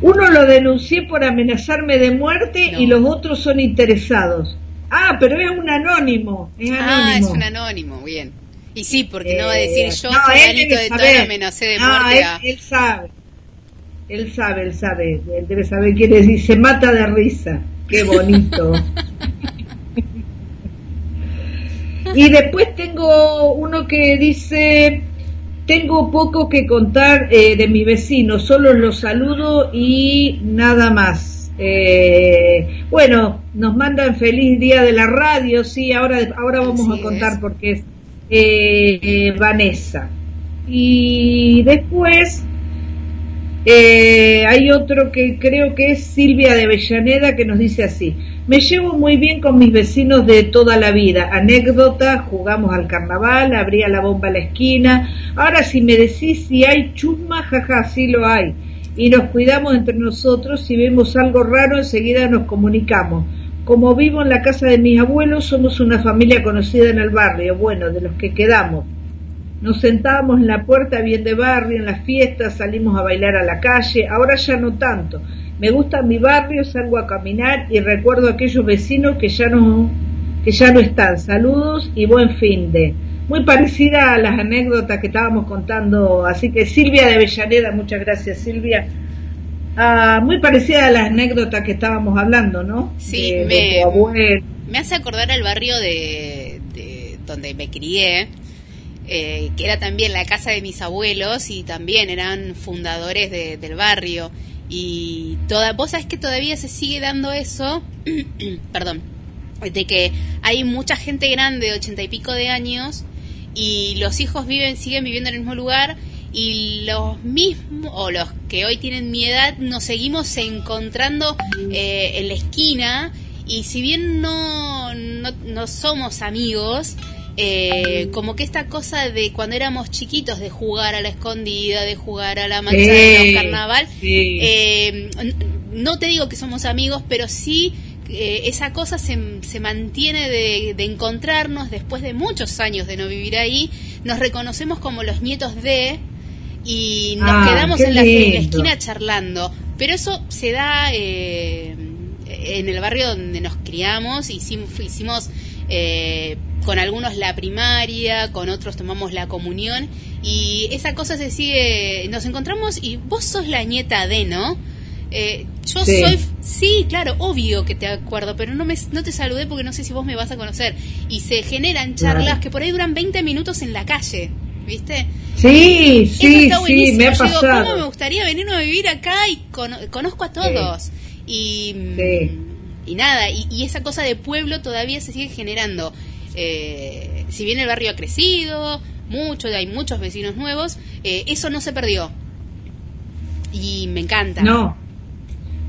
C: Uno lo denuncié por amenazarme de muerte y los otros son interesados. Ah, pero es un anónimo. Es anónimo. Ah,
B: es un anónimo, bien. Y sí, porque no va a decir eh, yo, no, fulanito de tal, amenacé de muerte.
C: Él, él sabe. Él sabe, él sabe. Él debe saber quién es y se mata de risa. Qué bonito. Y después tengo uno que dice, tengo poco que contar eh, de mi vecino, solo los saludo y nada más. Eh, bueno, nos mandan feliz día de la radio, sí, ahora, ahora vamos a contar porque es eh, Vanessa. Y después Eh, hay otro que creo que es Silvia de Avellaneda que nos dice así, me llevo muy bien con mis vecinos de toda la vida, anécdota, jugamos al carnaval, abría la bomba a la esquina, ahora si me decís si hay chusma, jaja, sí lo hay, y nos cuidamos entre nosotros, si vemos algo raro enseguida nos comunicamos. Como vivo en la casa de mis abuelos, somos una familia conocida en el barrio, bueno, de los que quedamos nos sentábamos en la puerta bien de barrio, en las fiestas, salimos a bailar a la calle, ahora ya no tanto. Me gusta mi barrio, salgo a caminar y recuerdo a aquellos vecinos que ya no, que ya no están. Saludos y buen fin de. Muy parecida a las anécdotas que estábamos contando, así que Silvia de Avellaneda, muchas gracias Silvia. Ah, muy parecida a las anécdotas que estábamos hablando, ¿no?
B: Sí, me, me hace acordar al barrio de, de donde me crié, eh, que era también la casa de mis abuelos y también eran fundadores del barrio. Y toda, vos sabés que todavía se sigue dando eso, perdón, de que hay mucha gente grande de ochenta y pico de años y los hijos viven, siguen viviendo en el mismo lugar y los mismos, o los que hoy tienen mi edad, nos seguimos encontrando eh, en la esquina. Y si bien no, no, no somos amigos, eh, como que esta cosa de cuando éramos chiquitos de jugar a la escondida, de jugar a la mancha de carnaval, eh, no te digo que somos amigos, pero sí eh, esa cosa se, se mantiene de, encontrarnos después de muchos años de no vivir ahí, nos reconocemos como los nietos de y nos ah, quedamos en la, esquina charlando, pero eso se da en el barrio donde nos criamos, hicimos, hicimos eh, con algunos la primaria, con otros tomamos la comunión y esa cosa se sigue, nos encontramos y vos sos la nieta de, ¿no? Eh, yo soy, sí, claro, obvio que te acuerdo, pero no, me, no te saludé porque no sé si vos me vas a conocer. Y se generan charlas que por ahí duran 20 minutos en la calle, ¿viste?
C: Sí, sí, sí, me ha
B: pasado. Digo, ¿cómo me gustaría venirme a vivir acá y conozco a todos? Y, y nada, y, y, esa cosa de pueblo todavía se sigue generando. Eh, si bien el barrio ha crecido mucho, hay muchos vecinos nuevos, eh, eso no se perdió. Y me encanta.
C: No,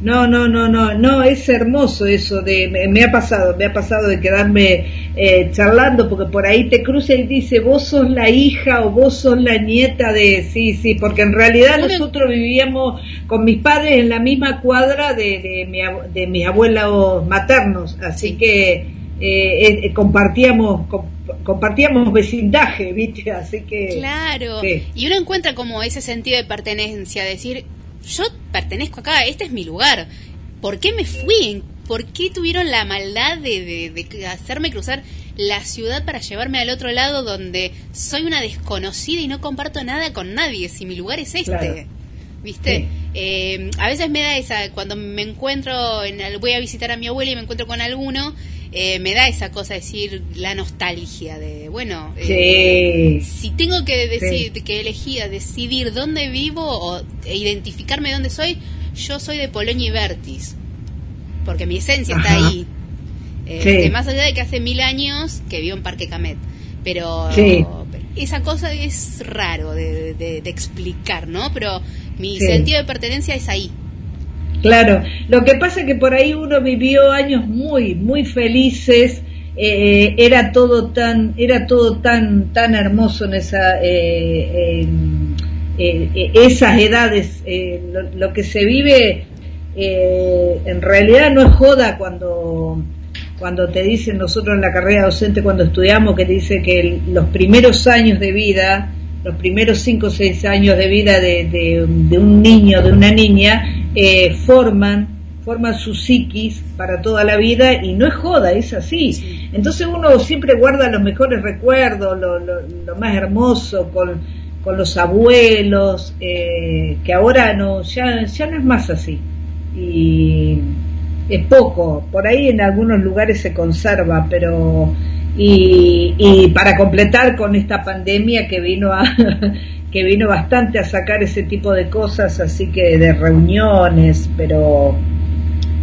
C: no, no, no, no, no, es hermoso eso de, me, ha pasado, me ha pasado de quedarme eh, charlando porque por ahí te cruza y dice, vos sos la hija o vos sos la nieta de, sí, sí, porque en realidad nosotros vivíamos con mis padres en la misma cuadra de, de, mi, de mis abuelos maternos, así que eh, eh, compartíamos compartíamos vecindaje, ¿viste? Así que...
B: Claro, y uno encuentra como ese sentido de pertenencia, decir, yo pertenezco acá, este es mi lugar, ¿por qué me fui? ¿Por qué tuvieron la maldad de, de, hacerme cruzar la ciudad para llevarme al otro lado donde soy una desconocida y no comparto nada con nadie, si mi lugar es este? ¿Viste? Eh, a veces me da esa, cuando me encuentro, en, voy a visitar a mi abuela y me encuentro con alguno, eh, me da esa cosa decir la nostalgia de, bueno,
C: eh,
B: si tengo que decir, que elegir, decidir dónde vivo o identificarme dónde soy, yo soy de Polonia y Vertis, porque mi esencia está ahí. Eh, más allá de que hace mil años que vivo en Parque Camet, pero, esa cosa es raro de, explicar, ¿no? Pero mi sentido de pertenencia es ahí.
C: Claro, lo que pasa es que por ahí uno vivió años muy, muy felices, eh, era todo tan, era todo tan, tan hermoso en esa, eh, eh, esas edades, lo, que se vive en realidad no es joda cuando cuando te dicen nosotros en la carrera docente cuando estudiamos que te dice que los primeros años de vida los primeros cinco o seis años de vida de, de, un niño, de una niña, eh, forman, forman su psiquis para toda la vida y no es joda, es así. Entonces uno siempre guarda los mejores recuerdos, lo, lo, más hermoso con, con los abuelos, eh, que ahora no, ya, ya no es más así. Y es poco, por ahí en algunos lugares se conserva, pero y, para completar con esta pandemia que vino a que vino bastante a sacar ese tipo de cosas así que de reuniones pero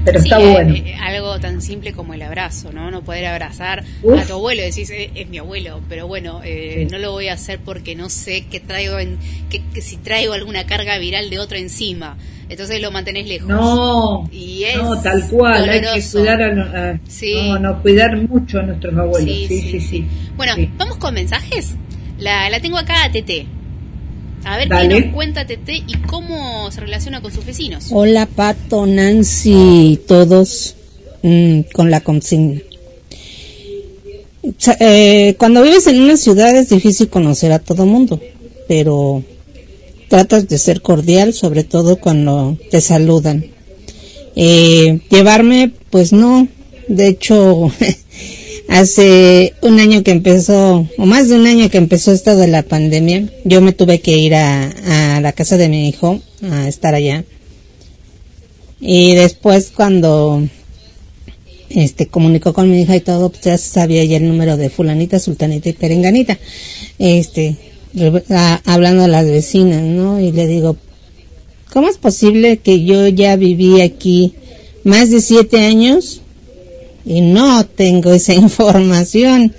C: pero está bueno.
B: algo tan simple como el abrazo, ¿no? No poder abrazar a tu abuelo, decís, es, mi abuelo, pero bueno, no lo voy a hacer porque no sé qué traigo, en, que, si traigo alguna carga viral de otro encima entonces lo mantenés lejos.
C: No, y no tal cual, hay que cuidar a, no, no, cuidar mucho a nuestros abuelos. Sí, sí, sí.
B: Bueno, vamos con mensajes. La, la tengo acá a Tete. A ver qué nos cuenta Tete y cómo se relaciona con sus vecinos.
E: Hola Pato, Nancy, todos mm, con la consigna. Eh, cuando vives en una ciudad es difícil conocer a todo mundo, pero tratas de ser cordial, sobre todo cuando te saludan. Eh, llevarme, pues no. De hecho, hace un año que empezó, o más de un año que empezó esto de la pandemia, yo me tuve que ir a, la casa de mi hijo a estar allá. Y después cuando este comunicó con mi hija y todo, pues ya sabía ya el número de fulanita, sultanita y perenganita. Este, hablando a las vecinas, ¿no? Y le digo, ¿cómo es posible que yo ya viví aquí más de siete años y no tengo esa información?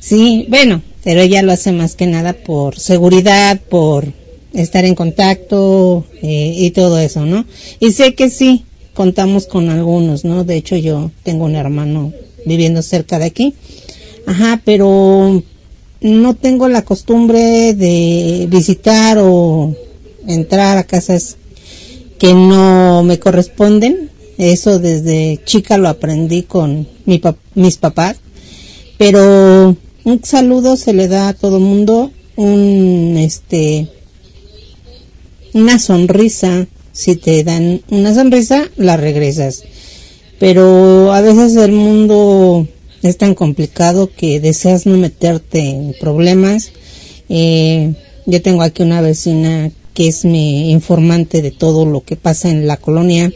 E: Sí, bueno, pero ella lo hace más que nada por seguridad, por estar en contacto eh, y todo eso, ¿no? Y sé que sí, contamos con algunos, ¿no? De hecho, yo tengo un hermano viviendo cerca de aquí. Ajá, pero no tengo la costumbre de visitar o entrar a casas que no me corresponden. Eso desde chica lo aprendí con mi mis papás. Pero un saludo se le da a todo mundo, un este una sonrisa, si te dan una sonrisa, la regresas. Pero a veces el mundo es tan complicado que deseas no meterte en problemas. Eh, yo tengo aquí una vecina que es mi informante de todo lo que pasa en la colonia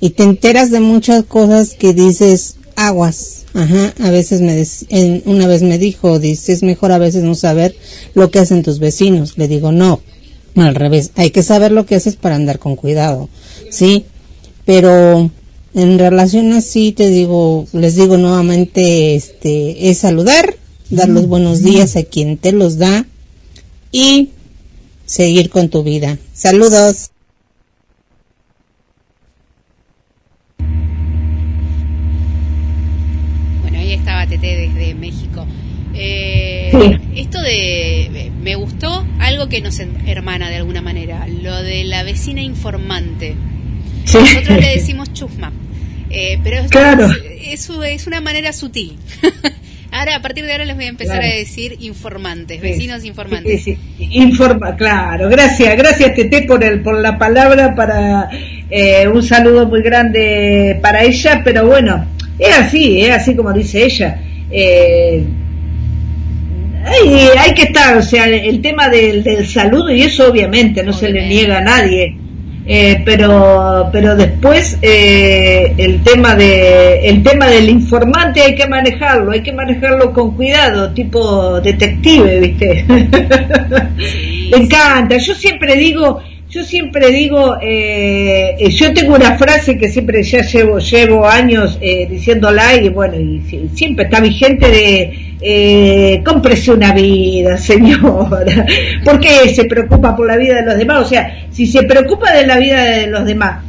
E: y te enteras de muchas cosas que dices aguas. Ajá, a veces me una vez me dijo, dice, es mejor a veces no saber lo que hacen tus vecinos. Le digo, no, al revés, hay que saber lo que haces para andar con cuidado, ¿sí? Pero en relación así te digo, les digo nuevamente, este, es saludar, dar los buenos días a quien te los da y seguir con tu vida. Saludos.
B: Ahí estaba Tete desde México. Eh, esto de me gustó algo que nos hermana de alguna manera, lo de la vecina informante. Nosotros le decimos chusma. Eh, pero es, es, una manera sutil. ahora, a partir de ahora les voy a empezar a decir informantes, vecinos informantes.
C: Informa, claro. Gracias, gracias Tete por, el, por la palabra, para eh, un saludo muy grande para ella, pero bueno, es así, es así como dice ella. Eh, hay, hay, que estar, o sea, el tema del, del saludo y eso obviamente no se le niega a nadie. Eh, pero pero después eh, el tema de el tema del informante hay que manejarlo hay que manejarlo con cuidado tipo detective viste me encanta. Yo siempre digo yo siempre digo, eh, eh, yo tengo una frase que siempre ya llevo, llevo años eh, diciéndola y bueno, y, siempre está vigente de eh, cómprese una vida, señora. porque se preocupa por la vida de los demás? O sea, si se preocupa de la vida de los demás,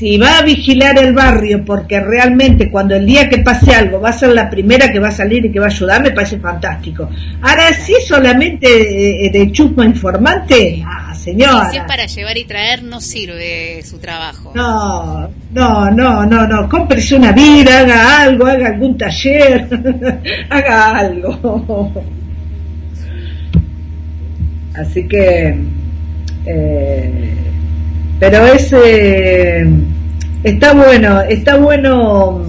C: si va a vigilar el barrio porque realmente cuando el día que pase algo va a ser la primera que va a salir y que va a ayudar, me parece fantástico. Ahora sí solamente de, chusma informante, ah, señora.
B: Si es para llevar y traer no sirve su trabajo.
C: No, no, no, no, no, cómprese una vida, haga algo, haga algún taller, haga algo. Así que... Eh, pero es eh, está bueno está bueno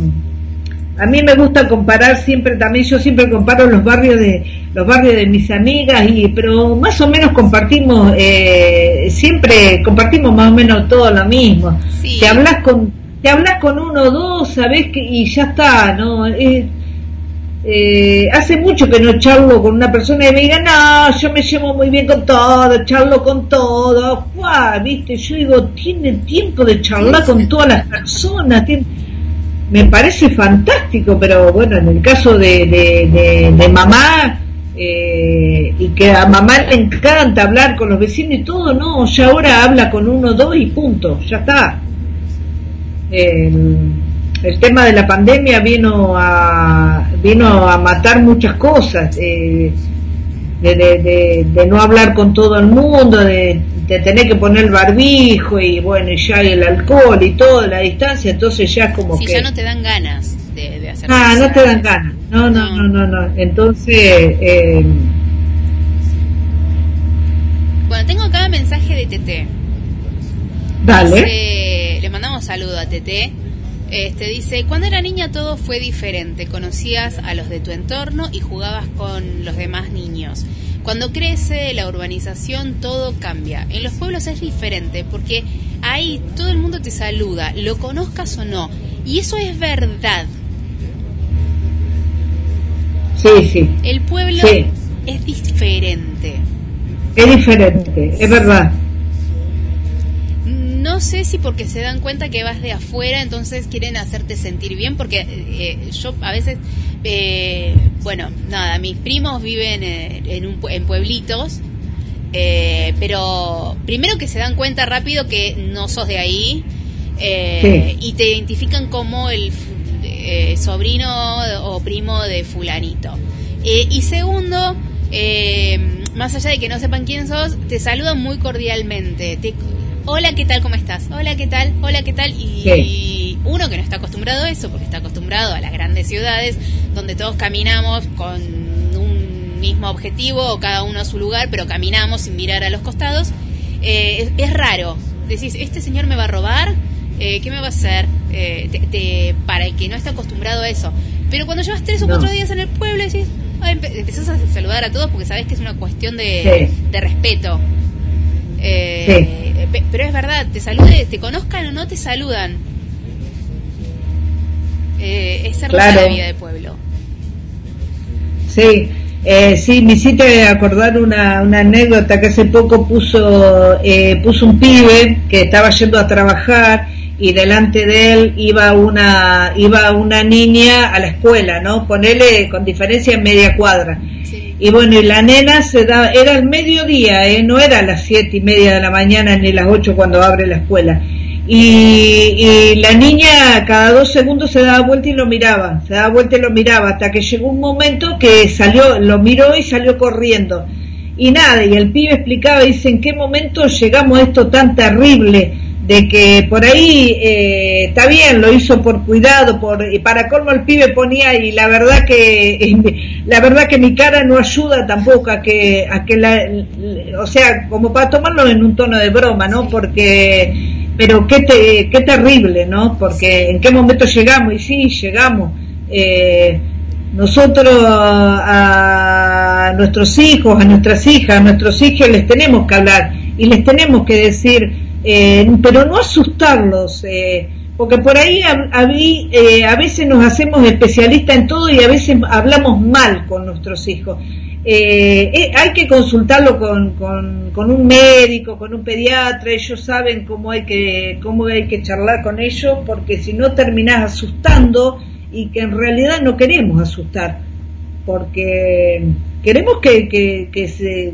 C: a mí me gusta comparar siempre también yo siempre comparo los barrios de los barrios de mis amigas y pero más o menos compartimos eh, siempre compartimos más o menos todo lo mismo. Te hablas con te hablas con uno o dos sabes que y ya está no eh, hace mucho que no charlo con una persona y me diga, no, yo me llevo muy bien con todo, charlo con todo, viste, yo digo, tiene tiempo de charlar con todas las personas, me parece fantástico, pero bueno, en el caso de, de, mamá, eh, y que a mamá le encanta hablar con los vecinos y todo, no, ya ahora habla con uno, dos y punto, ya está. El tema de la pandemia vino a, vino a matar muchas cosas. Eh, de, de, no hablar con todo el mundo, de, tener que poner el barbijo y bueno, y ya el alcohol y toda la distancia, entonces ya es como
B: que...
C: ya
B: no te dan ganas de, hacer
C: Ah, no te dan ganas, no, no, no, no, no. Entonces... Eh...
B: Bueno, tengo acá un mensaje de TT.
C: Dale.
B: le mandamos saludo a TT. Este dice, cuando era niña todo fue diferente, conocías a los de tu entorno y jugabas con los demás niños. Cuando crece la urbanización todo cambia. En los pueblos es diferente porque ahí todo el mundo te saluda, lo conozcas o no. Y eso es verdad.
C: Sí, sí.
B: El pueblo es diferente.
C: Es diferente, es verdad
B: no sé si porque se dan cuenta que vas de afuera, entonces quieren hacerte sentir bien, porque eh, yo a veces, eh, bueno, nada, mis primos viven eh, en, un, en pueblitos, pero primero que se dan cuenta rápido que no sos de ahí y te identifican como el sobrino o primo de fulanito. y segundo, más allá de que no sepan quién sos, te saludan muy cordialmente. Te, hola, ¿qué tal? ¿Cómo estás? Hola, ¿qué tal? Hola, ¿qué tal? Y, uno que no está acostumbrado a eso, porque está acostumbrado a las grandes ciudades, donde todos caminamos con un mismo objetivo, o cada uno a su lugar, pero caminamos sin mirar a los costados, eh, es, raro. Decís, ¿este señor me va a robar? Eh, ¿Qué me va a hacer? Eh, para el que no está acostumbrado a eso. Pero cuando llevas tres o cuatro días en el pueblo, decís, empezás a saludar a todos porque sabes que es una cuestión de, de respeto. Eh, pero es verdad, te salude, te conozcan o no te saludan. Eh, es hermosa la vida de pueblo.
C: Sí, eh, sí, me hiciste acordar una, una anécdota que hace poco puso, eh, puso un pibe que estaba yendo a trabajar y delante de él iba una, iba una niña a la escuela, ¿no? Ponele con diferencia en media cuadra. Y bueno, y la nena se da, era el mediodía, ¿eh? no era las siete y media de la mañana ni las ocho cuando abre la escuela. Y, la niña cada dos segundos se daba vuelta y lo miraba, se daba vuelta y lo miraba, hasta que llegó un momento que salió, lo miró y salió corriendo. Y nada, y el pibe explicaba, dice, ¿en qué momento llegamos a esto tan terrible? De que por ahí eh, está bien, lo hizo por cuidado, por y para colmo el pibe ponía y la verdad que la verdad que mi cara no ayuda tampoco a que a que la, o sea, como para tomarlo en un tono de broma, ¿no? Porque pero qué te, qué terrible, ¿no? Porque en qué momento llegamos y sí, llegamos eh, nosotros a nuestros hijos, a nuestras hijas, a nuestros hijos les tenemos que hablar y les tenemos que decir eh, pero no asustarlos, eh, porque por ahí a, eh, a, veces nos hacemos especialistas en todo y a veces hablamos mal con nuestros hijos. hay que consultarlo con, con, un médico, con un pediatra, ellos saben cómo hay que, cómo hay que charlar con ellos, porque si no terminás asustando y que en realidad no queremos asustar, porque queremos que, que, que, se,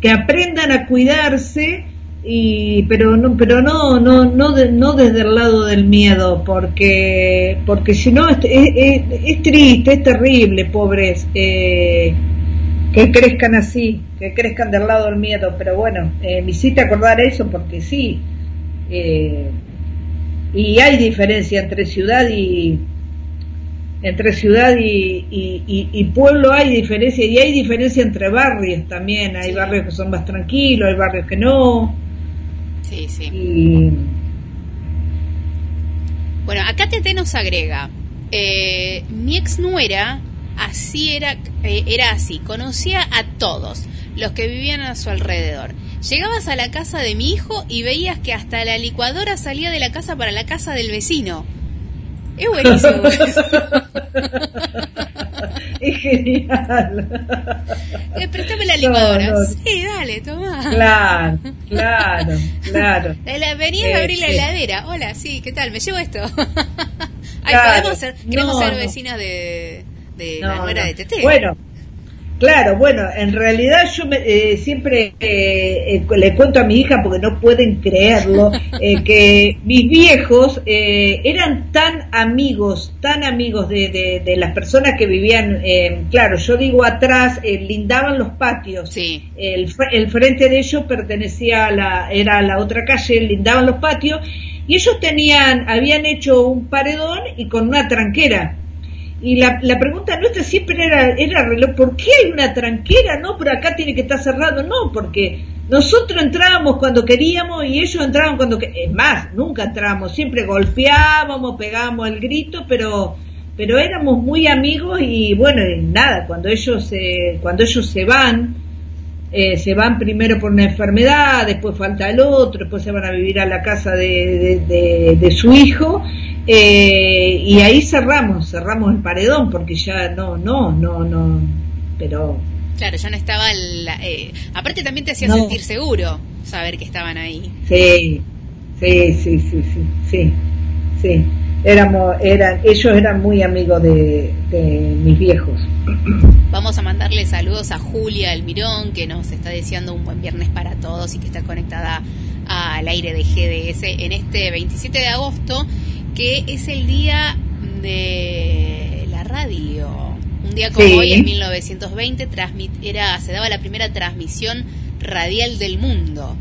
C: que aprendan a cuidarse y pero no pero no no no no desde el lado del miedo porque porque si no es, es, triste es terrible pobres eh, que crezcan así que crezcan del lado del miedo. Pero bueno eh, me hiciste acordar eso porque sí eh, y hay diferencia entre ciudad y entre ciudad y, y, y, pueblo hay diferencia y hay diferencia entre barrios también. Hay barrios que son más tranquilos hay barrios que no
B: Sí, sí. Bueno, acá Tete nos agrega, eh, mi ex nuera así era, eh, era así, conocía a todos los que vivían a su alrededor. Llegabas a la casa de mi hijo y veías que hasta la licuadora salía de la casa para la casa del vecino. Es buenísimo.
C: es genial.
B: Eh, préstame la licuadora. Sí, dale, toma.
C: Claro, claro, claro.
B: La, venías a abrir la este. heladera. Hola, sí, ¿qué tal? ¿Me llevo esto? podemos ser, queremos ser vecinas de, de la nuera de Tete.
C: Bueno, Claro, bueno, en realidad yo eh, siempre eh, eh, le cuento a mi hija, porque no pueden creerlo, que mis viejos eran tan amigos, tan amigos de, de, las personas que vivían, claro, yo digo atrás, lindaban los patios.
B: Sí.
C: El, el, frente de ellos pertenecía a la, era la otra calle, lindaban los patios, y ellos tenían, habían hecho un paredón y con una tranquera y la, la pregunta nuestra siempre era, era ¿por qué hay una tranquera? No, pero acá tiene que estar cerrado. No, porque nosotros entrábamos cuando queríamos y ellos entraban cuando Es más, nunca entrábamos, siempre golpeábamos, pegábamos el grito, pero pero éramos muy amigos y bueno, nada, cuando ellos se, cuando ellos se van, eh, se van primero por una enfermedad, después falta el otro, después se van a vivir a la casa de, de, de su hijo eh, y ahí cerramos, cerramos el paredón porque ya no, no, no, no, pero...
B: Claro, ya no estaba... Eh, aparte también te hacía sentir seguro saber que estaban ahí.
C: Sí, sí, sí, sí, sí, sí, sí. Éramos, eran, ellos eran muy amigos de, de mis viejos.
B: Vamos a mandarle saludos a Julia Almirón, que nos está deseando un buen viernes para todos y que está conectada al aire de GDS en este 27 de agosto que es el día de la radio. Un día como hoy, en 1920, era, se daba la primera transmisión radial del mundo.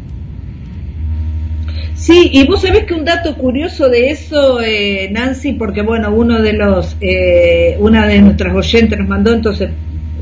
C: Sí, y vos sabés que un dato curioso de eso, eh, Nancy, porque bueno, uno de los, eh, una de nuestras oyentes nos mandó, entonces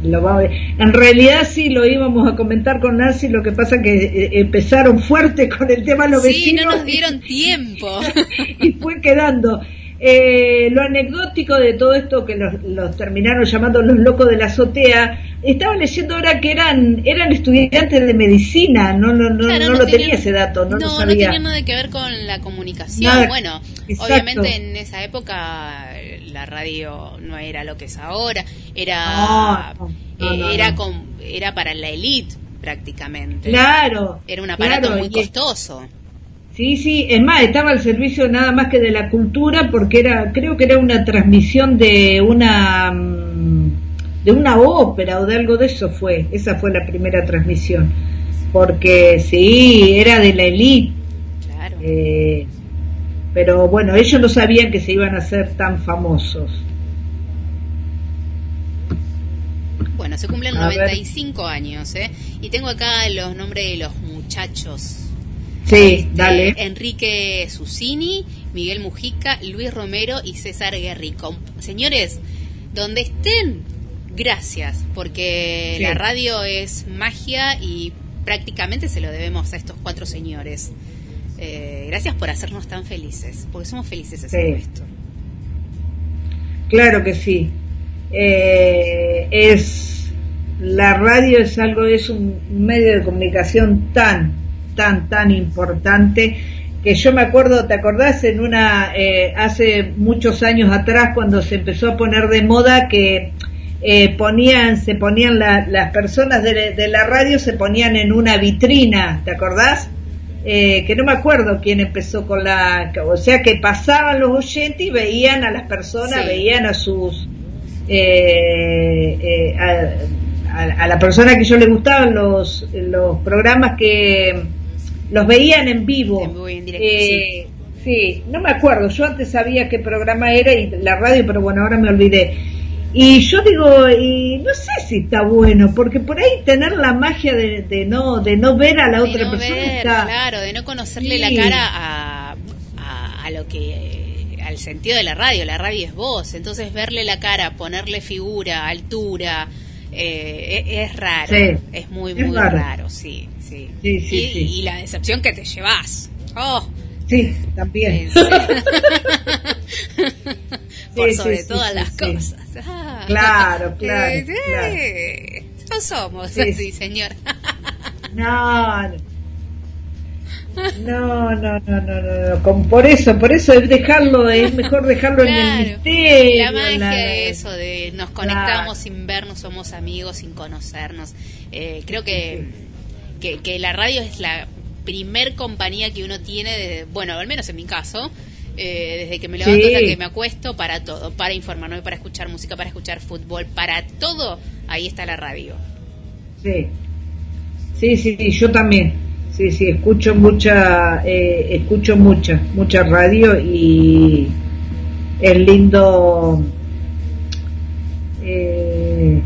C: lo va a ver. En realidad sí lo íbamos a comentar con Nancy, lo que pasa que eh, empezaron fuerte con el tema de los
B: sí, no nos dieron tiempo.
C: y fue quedando. Eh, lo anecdótico de todo esto que los, terminaron llamando los locos de la azotea, estaba leyendo ahora que eran eran estudiantes de medicina, no no no, no, lo tenía ese dato, no,
B: no,
C: no
B: tenía nada que ver con la comunicación. bueno, obviamente en esa época la radio no era lo que es ahora, era eh, era con, era para la élite prácticamente.
C: Claro.
B: Era un aparato muy costoso.
C: Sí, sí, es más, estaba al servicio nada más que de la cultura porque era, creo que era una transmisión de una mm, de una ópera o de algo de eso fue, esa fue la primera transmisión, porque sí, era de la élite.
B: Claro.
C: Eh, pero bueno, ellos no sabían que se iban a hacer tan famosos.
B: Bueno, se cumplen 95 años, ¿eh? Y tengo acá los nombres de los muchachos
C: Sí, este, dale.
B: Enrique Susini, Miguel Mujica, Luis Romero y César Guerrico. Señores, donde estén, gracias, porque la radio es magia y prácticamente se lo debemos a estos cuatro señores. Eh, gracias por hacernos tan felices, porque somos felices haciendo esto.
C: Claro que sí. Eh, es la radio es algo, es un medio de comunicación tan tan, tan importante que yo me acuerdo, ¿te acordás? En una, eh, hace muchos años atrás cuando se empezó a poner de moda que eh, ponían, se ponían las personas de, la radio se ponían en una vitrina, ¿te acordás? Eh, que no me acuerdo quién empezó con la, o sea que pasaban los oyentes y veían a las personas, veían a sus, a, a, la persona que yo le gustaban los, los programas que los veían en vivo.
B: Eh,
C: sí. no me acuerdo, yo antes sabía qué programa era y la radio, pero bueno, ahora me olvidé. Y yo digo, y no sé si está bueno, porque por ahí tener la magia de, no de no ver a la otra persona está...
B: Claro, de no conocerle la cara a, a, lo que al sentido de la radio, la radio es voz, entonces verle la cara, ponerle figura, altura, eh, e, es, raro, es muy, muy raro. sí, sí. y, la decepción que te llevas. Oh.
C: Sí, también.
B: Por sobre todas las cosas.
C: Ah. claro, claro,
B: No somos así, señor.
C: no, no. No, no, no, no, no, por eso, por eso es dejarlo, es mejor dejarlo en el misterio.
B: La magia de eso, de nos conectamos sin vernos, somos amigos sin conocernos. Eh, creo que, que, la radio es la primer compañía que uno tiene, de, bueno, al menos en mi caso, eh, desde que me levanto hasta que me acuesto, para todo, para informarme, para escuchar música, para escuchar fútbol, para todo, ahí está la radio.
C: Sí, sí, sí, yo también. Sí, sí, escucho mucha, eh, escucho mucha, mucha radio y es lindo. Eh,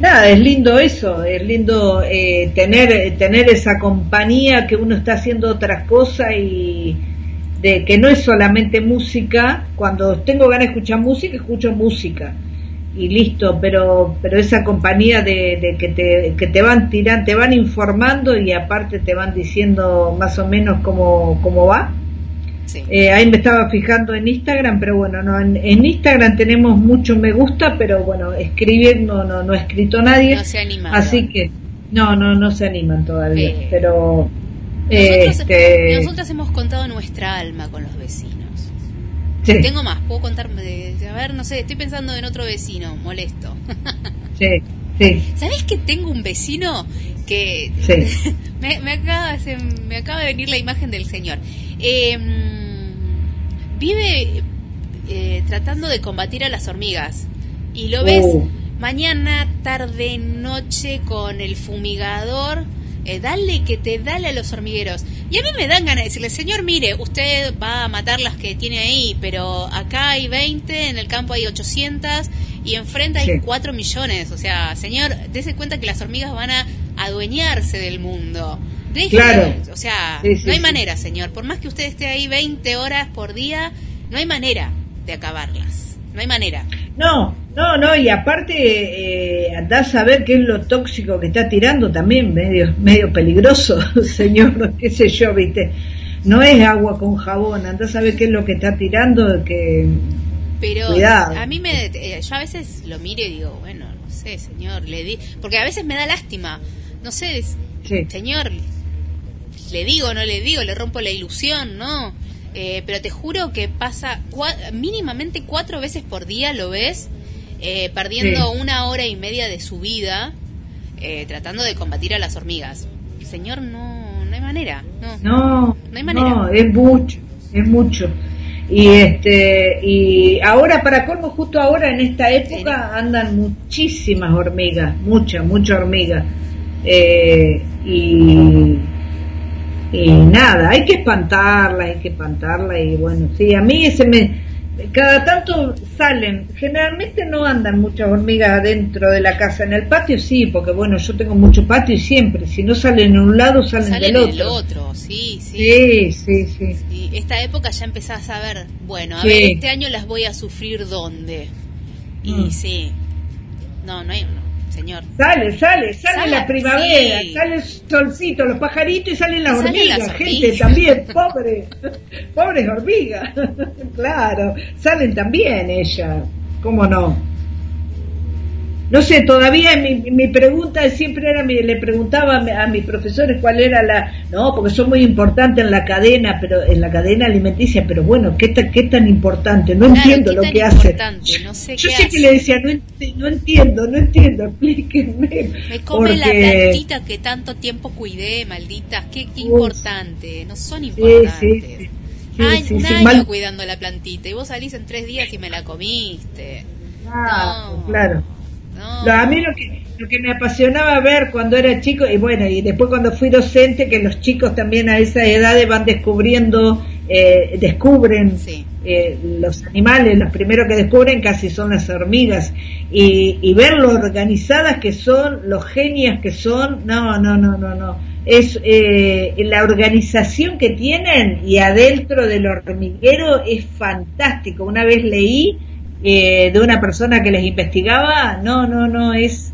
C: nada, es lindo eso, es lindo eh, tener, tener esa compañía que uno está haciendo otras cosas y de que no es solamente música, cuando tengo ganas de escuchar música, escucho música y listo, pero pero esa compañía de, que, te, que te van tirando, te van informando y aparte te van diciendo más o menos cómo, cómo va. Eh, ahí me estaba fijando en Instagram, pero bueno, no en, Instagram tenemos mucho me gusta, pero bueno, escribir no no no ha escrito nadie.
B: No se animan.
C: Así que no, no no se animan todavía, pero
B: nosotros, este... nosotros hemos contado nuestra alma con los vecinos. Tengo más, puedo contarme de, a ver, no sé, estoy pensando en otro vecino, molesto.
C: sí, sí.
B: ¿Sabés que tengo un vecino que me, acaba, me acaba de venir la imagen del señor? Em, vive eh, tratando de combatir a las hormigas y lo ves uh. mañana, tarde, noche con el fumigador eh, dale que te dale a los hormigueros. Y a mí me dan ganas de decirle, señor, mire, usted va a matar las que tiene ahí, pero acá hay 20, en el campo hay 800 y enfrente hay 4 millones. O sea, señor, dése cuenta que las hormigas van a adueñarse del mundo.
C: claro.
B: O sea, no hay manera, señor. Por más que usted esté ahí 20 horas por día, no hay manera de acabarlas. No hay manera.
C: No, no, no, y aparte eh, andás a ver qué es lo tóxico que está tirando también, medio, medio peligroso, señor, qué sé yo, viste. No es agua con jabón, andás a ver qué es lo que está tirando, que...
B: Pero Cuidado. a mí me... Eh, yo a veces lo miro y digo, bueno, no sé, señor, le di... Porque a veces me da lástima, no sé, señor, le digo, no le digo, le rompo la ilusión, ¿no? Eh, pero te juro que pasa mínimamente cuatro veces por día, lo ves, eh, perdiendo una hora y media de su vida eh, tratando de combatir a las hormigas. Señor, no, no hay manera. No,
C: no, no hay manera. No, es mucho, es mucho. Y este y ahora para colmo justo ahora en esta época andan muchísimas hormigas, muchas, muchas hormigas. Eh, y y nada, hay que espantarla, hay que espantarla y bueno, sí, a mí se me cada tanto salen, generalmente no andan muchas hormigas adentro de la casa, en el patio sí, porque bueno, yo tengo mucho patio y siempre, si no salen en un lado, salen, del otro.
B: otro. Sí, sí.
C: Sí, sí,
B: sí. Esta época ya empezás a ver, bueno, a ver, este año las voy a sufrir dónde. Y mm. sí, no, no hay, señor.
C: Sale, sale, sale, la primavera, sale el solcito, los pajaritos y salen las hormigas, gente también, pobre, pobres hormigas, claro, salen también ellas, ¿cómo no? No sé, todavía mi, mi pregunta siempre era, le preguntaba a, mis profesores cuál era la, no, porque son muy importantes en la cadena, pero en la cadena alimenticia, pero bueno, ¿qué, qué tan importante? No entiendo lo que hace.
B: No sé
C: Yo que le decía, no, no, entiendo, no entiendo, explíquenme.
B: Me come la plantita que tanto tiempo cuidé, malditas, qué, importante, no son importantes. Sí, sí, sí. un año cuidando la plantita y vos salís en tres días y me la comiste.
C: Ah, claro. A mí lo que, lo que me apasionaba ver cuando era chico, y bueno, y después cuando fui docente, que los chicos también a esa edad van descubriendo, eh, descubren eh, los animales, los primeros que descubren casi son las hormigas, y, y ver lo organizadas que son, los genios que son, no, no, no, no, no. Es eh, la organización que tienen y adentro del hormiguero es fantástico. Una vez leí eh, de una persona que les investigaba, no, no, no, es,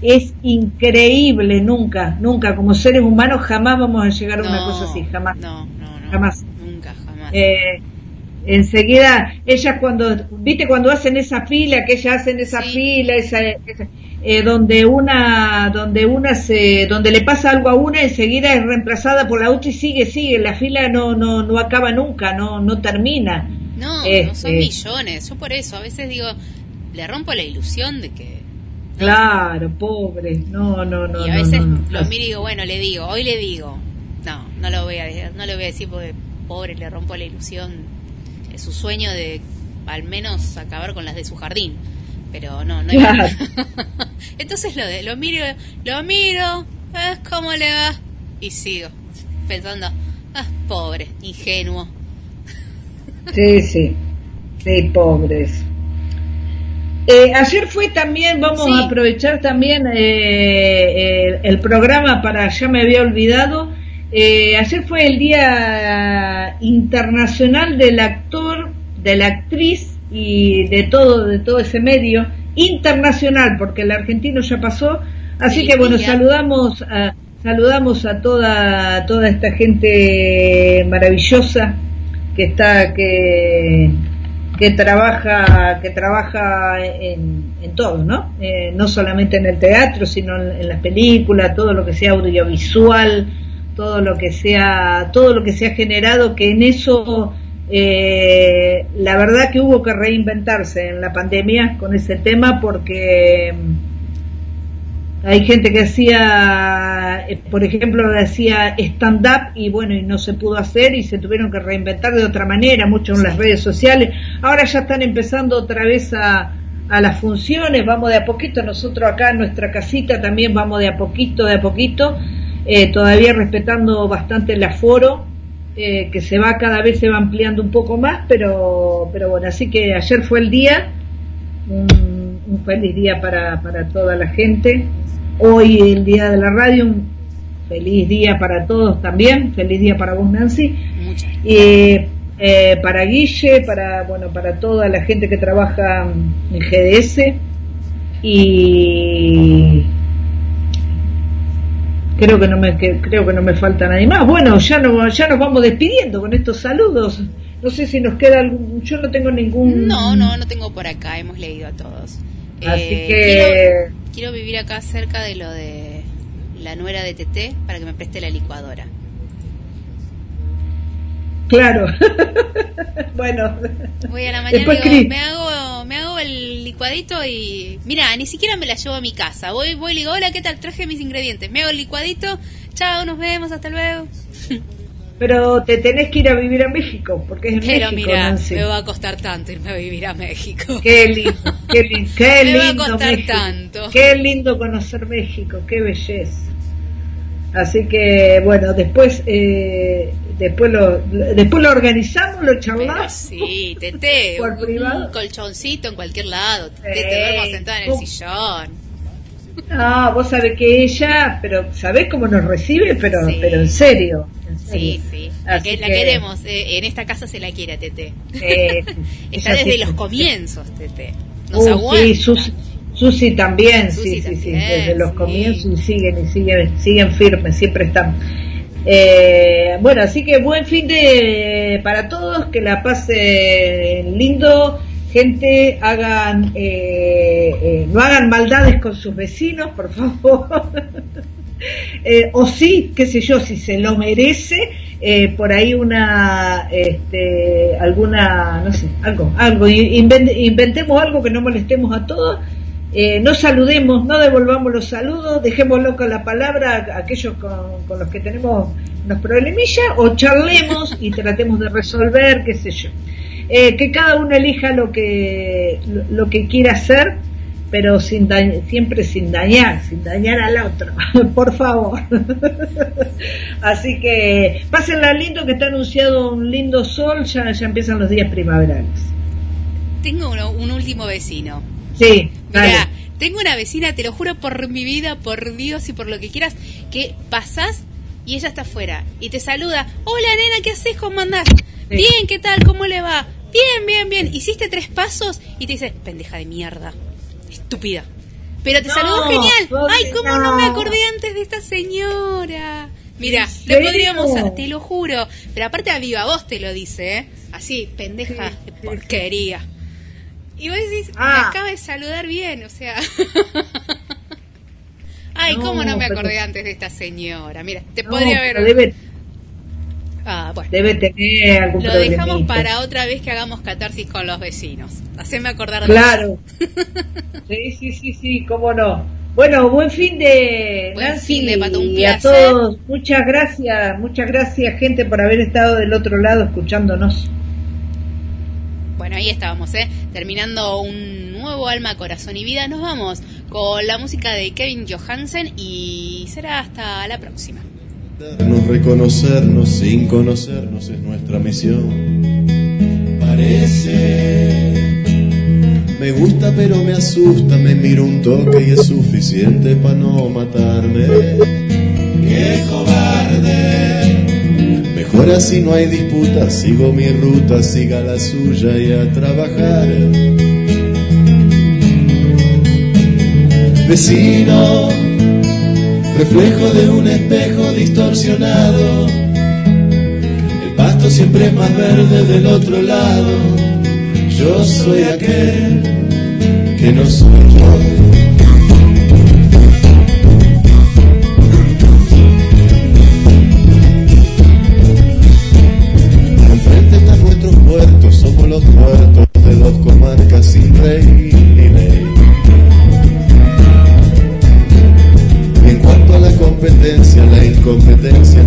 C: es increíble, nunca, nunca, como seres humanos jamás vamos a llegar a una cosa así, jamás.
B: No, no, no.
C: Jamás.
B: Nunca, jamás.
C: Eh, enseguida, ellas cuando, viste cuando hacen esa fila, que ellas hacen esa fila, esa, eh, donde una, donde una se, donde le pasa algo a una, enseguida es reemplazada por la otra y sigue, sigue, la fila no, no, no acaba nunca, no, no termina.
B: No, no son este. millones. Yo por eso a veces digo, le rompo la ilusión de que.
C: Claro, pobre. No, no, no.
B: Y a veces lo miro y digo, bueno, le digo, hoy le digo. No, no lo voy a decir, no lo voy a decir porque pobre le rompo la ilusión. su sueño de al menos acabar con las de su jardín. Pero no, no Entonces lo, de, lo miro, lo miro, es ¿cómo le va? Y sigo pensando, ah, pobre, ingenuo.
C: Sí, sí, sí, pobres. Eh, ayer fue también, vamos a aprovechar también eh, el, programa para, ya me había olvidado, eh, ayer fue el Día Internacional del Actor, de la Actriz y de todo, de todo ese medio, internacional, porque el argentino ya pasó, así que bueno, saludamos a, saludamos a toda, toda esta gente maravillosa que está, que que trabaja que trabaja en, en todo, ¿no? Eh, no solamente en el teatro, sino en, las películas, todo lo que sea audiovisual, todo lo que sea todo lo que se ha generado, que en eso eh, la verdad que hubo que reinventarse en la pandemia con ese tema porque hay gente que hacía, eh, por ejemplo, hacía stand-up y bueno, y no se pudo hacer y se tuvieron que reinventar de otra manera, mucho en las redes sociales. Ahora ya están empezando otra vez a, a las funciones, vamos de a poquito. Nosotros acá en nuestra casita también vamos de a poquito, de a poquito, eh, todavía respetando bastante el aforo. Eh, que se va cada vez se va ampliando un poco más, pero, pero bueno, así que ayer fue el día, un, un feliz día para, para toda la gente, hoy el día de la radio, un feliz día para todos también, feliz día para vos Nancy, eh, para Guille, para bueno para toda la gente que trabaja en GDS y creo que no me creo que no me falta nadie más. Bueno, ya no ya nos vamos despidiendo con estos saludos. No sé si nos queda algún, yo no tengo ningún
B: No, no, no tengo por acá, hemos leído a todos.
C: Así eh, que
B: quiero vivir acá cerca de lo de la nuera de TT para que me preste la licuadora.
C: Claro. bueno.
B: Voy a la mañana me hago me hago el licuadito y mira, ni siquiera me la llevo a mi casa. Voy voy y digo, "Hola, ¿qué tal? Traje mis ingredientes." Me hago el licuadito. Chao, nos vemos, hasta luego.
C: Pero te tenés que ir a vivir a México, porque es en Pero
B: mira, me va a costar tanto irme a vivir a México.
C: Qué lindo, qué, lindo, qué
B: me
C: va a
B: costar tanto.
C: Qué lindo conocer México, qué belleza. Así que, bueno, después eh, después lo después lo organizamos, lo charlamos.
B: sí, tete, por un, colchoncito en cualquier lado, te duermo sentada en el sillón.
C: No, vos sabés que ella, pero sabés cómo nos recibe, pero pero en serio.
B: Sí, sí. La, que, la queremos. Eh, en esta casa se la quiere, Tete. Está desde los comienzos, Tete. Nos uh,
C: Sí, Susi, también, sí, sí, sí. Desde los comienzos y siguen y siguen, siguen firmes, siempre están. Eh, bueno, así que buen fin de para todos, que la pasen lindo gente hagan eh, eh, no hagan maldades con sus vecinos por favor. Eh, o sí qué sé yo si se lo merece por ahí una este, alguna no sé algo algo. Inventemos algo que no molestemos a todos. No saludemos, no devolvamos los saludos, dejemos loca la palabra a aquellos con, con los que tenemos unos problemillas o charlemos y tratemos de resolver, qué sé yo. Eh, que cada uno elija lo que, lo, que quiera hacer, pero sin siempre sin dañar, sin dañar al otro, por favor. Así que pásenla lindo, que está anunciado un lindo sol, ya, ya empiezan los días primaverales.
B: Tengo un último vecino.
C: Sí,
B: Mira, tengo una vecina, te lo juro por mi vida, por Dios y por lo que quieras, que pasás y ella está afuera y te saluda. Hola nena, ¿qué haces? ¿Cómo andás? Bien, ¿qué tal? ¿Cómo le va? Bien, bien, bien. Hiciste tres pasos y te dice, pendeja de mierda. Estúpida. Pero te saludó genial. Ay, cómo no. me acordé antes de esta señora. Mira, lo podríamos, te lo juro. Pero aparte a viva voz te lo dice, ¿eh? Así, pendeja de porquería. Y vos decís, me ah. acaba de saludar bien, o sea. Ay, cómo no me acordé antes de esta señora. Mira, te podría haber.
C: Ah, bueno. Debe tener algún
B: Lo dejamos para otra vez que hagamos catarsis con los vecinos. Haceme acordar de
C: Claro. sí, sí, sí, sí, cómo no. Bueno, buen fin de
B: buen fin de Pato,
C: y a todos. Muchas gracias, muchas gracias gente por haber estado del otro lado escuchándonos.
B: Bueno, ahí estábamos, ¿eh? Terminando un nuevo alma, corazón y vida. Nos vamos con la música de Kevin Johansen y será hasta la próxima.
A: No reconocernos sin conocernos es nuestra misión. Parece. Me gusta pero me asusta, me miro un toque y es suficiente para no matarme. ¡Qué cobarde! Mejor así no hay disputa, sigo mi ruta, siga la suya y a trabajar. Vecino, reflejo de un espejo distorsionado. El pasto siempre es más verde del otro lado. Yo soy aquel que no soy yo. Enfrente están nuestros puertos, somos los puertos de dos comarcas sin rey ni ley. La competencia, la incompetencia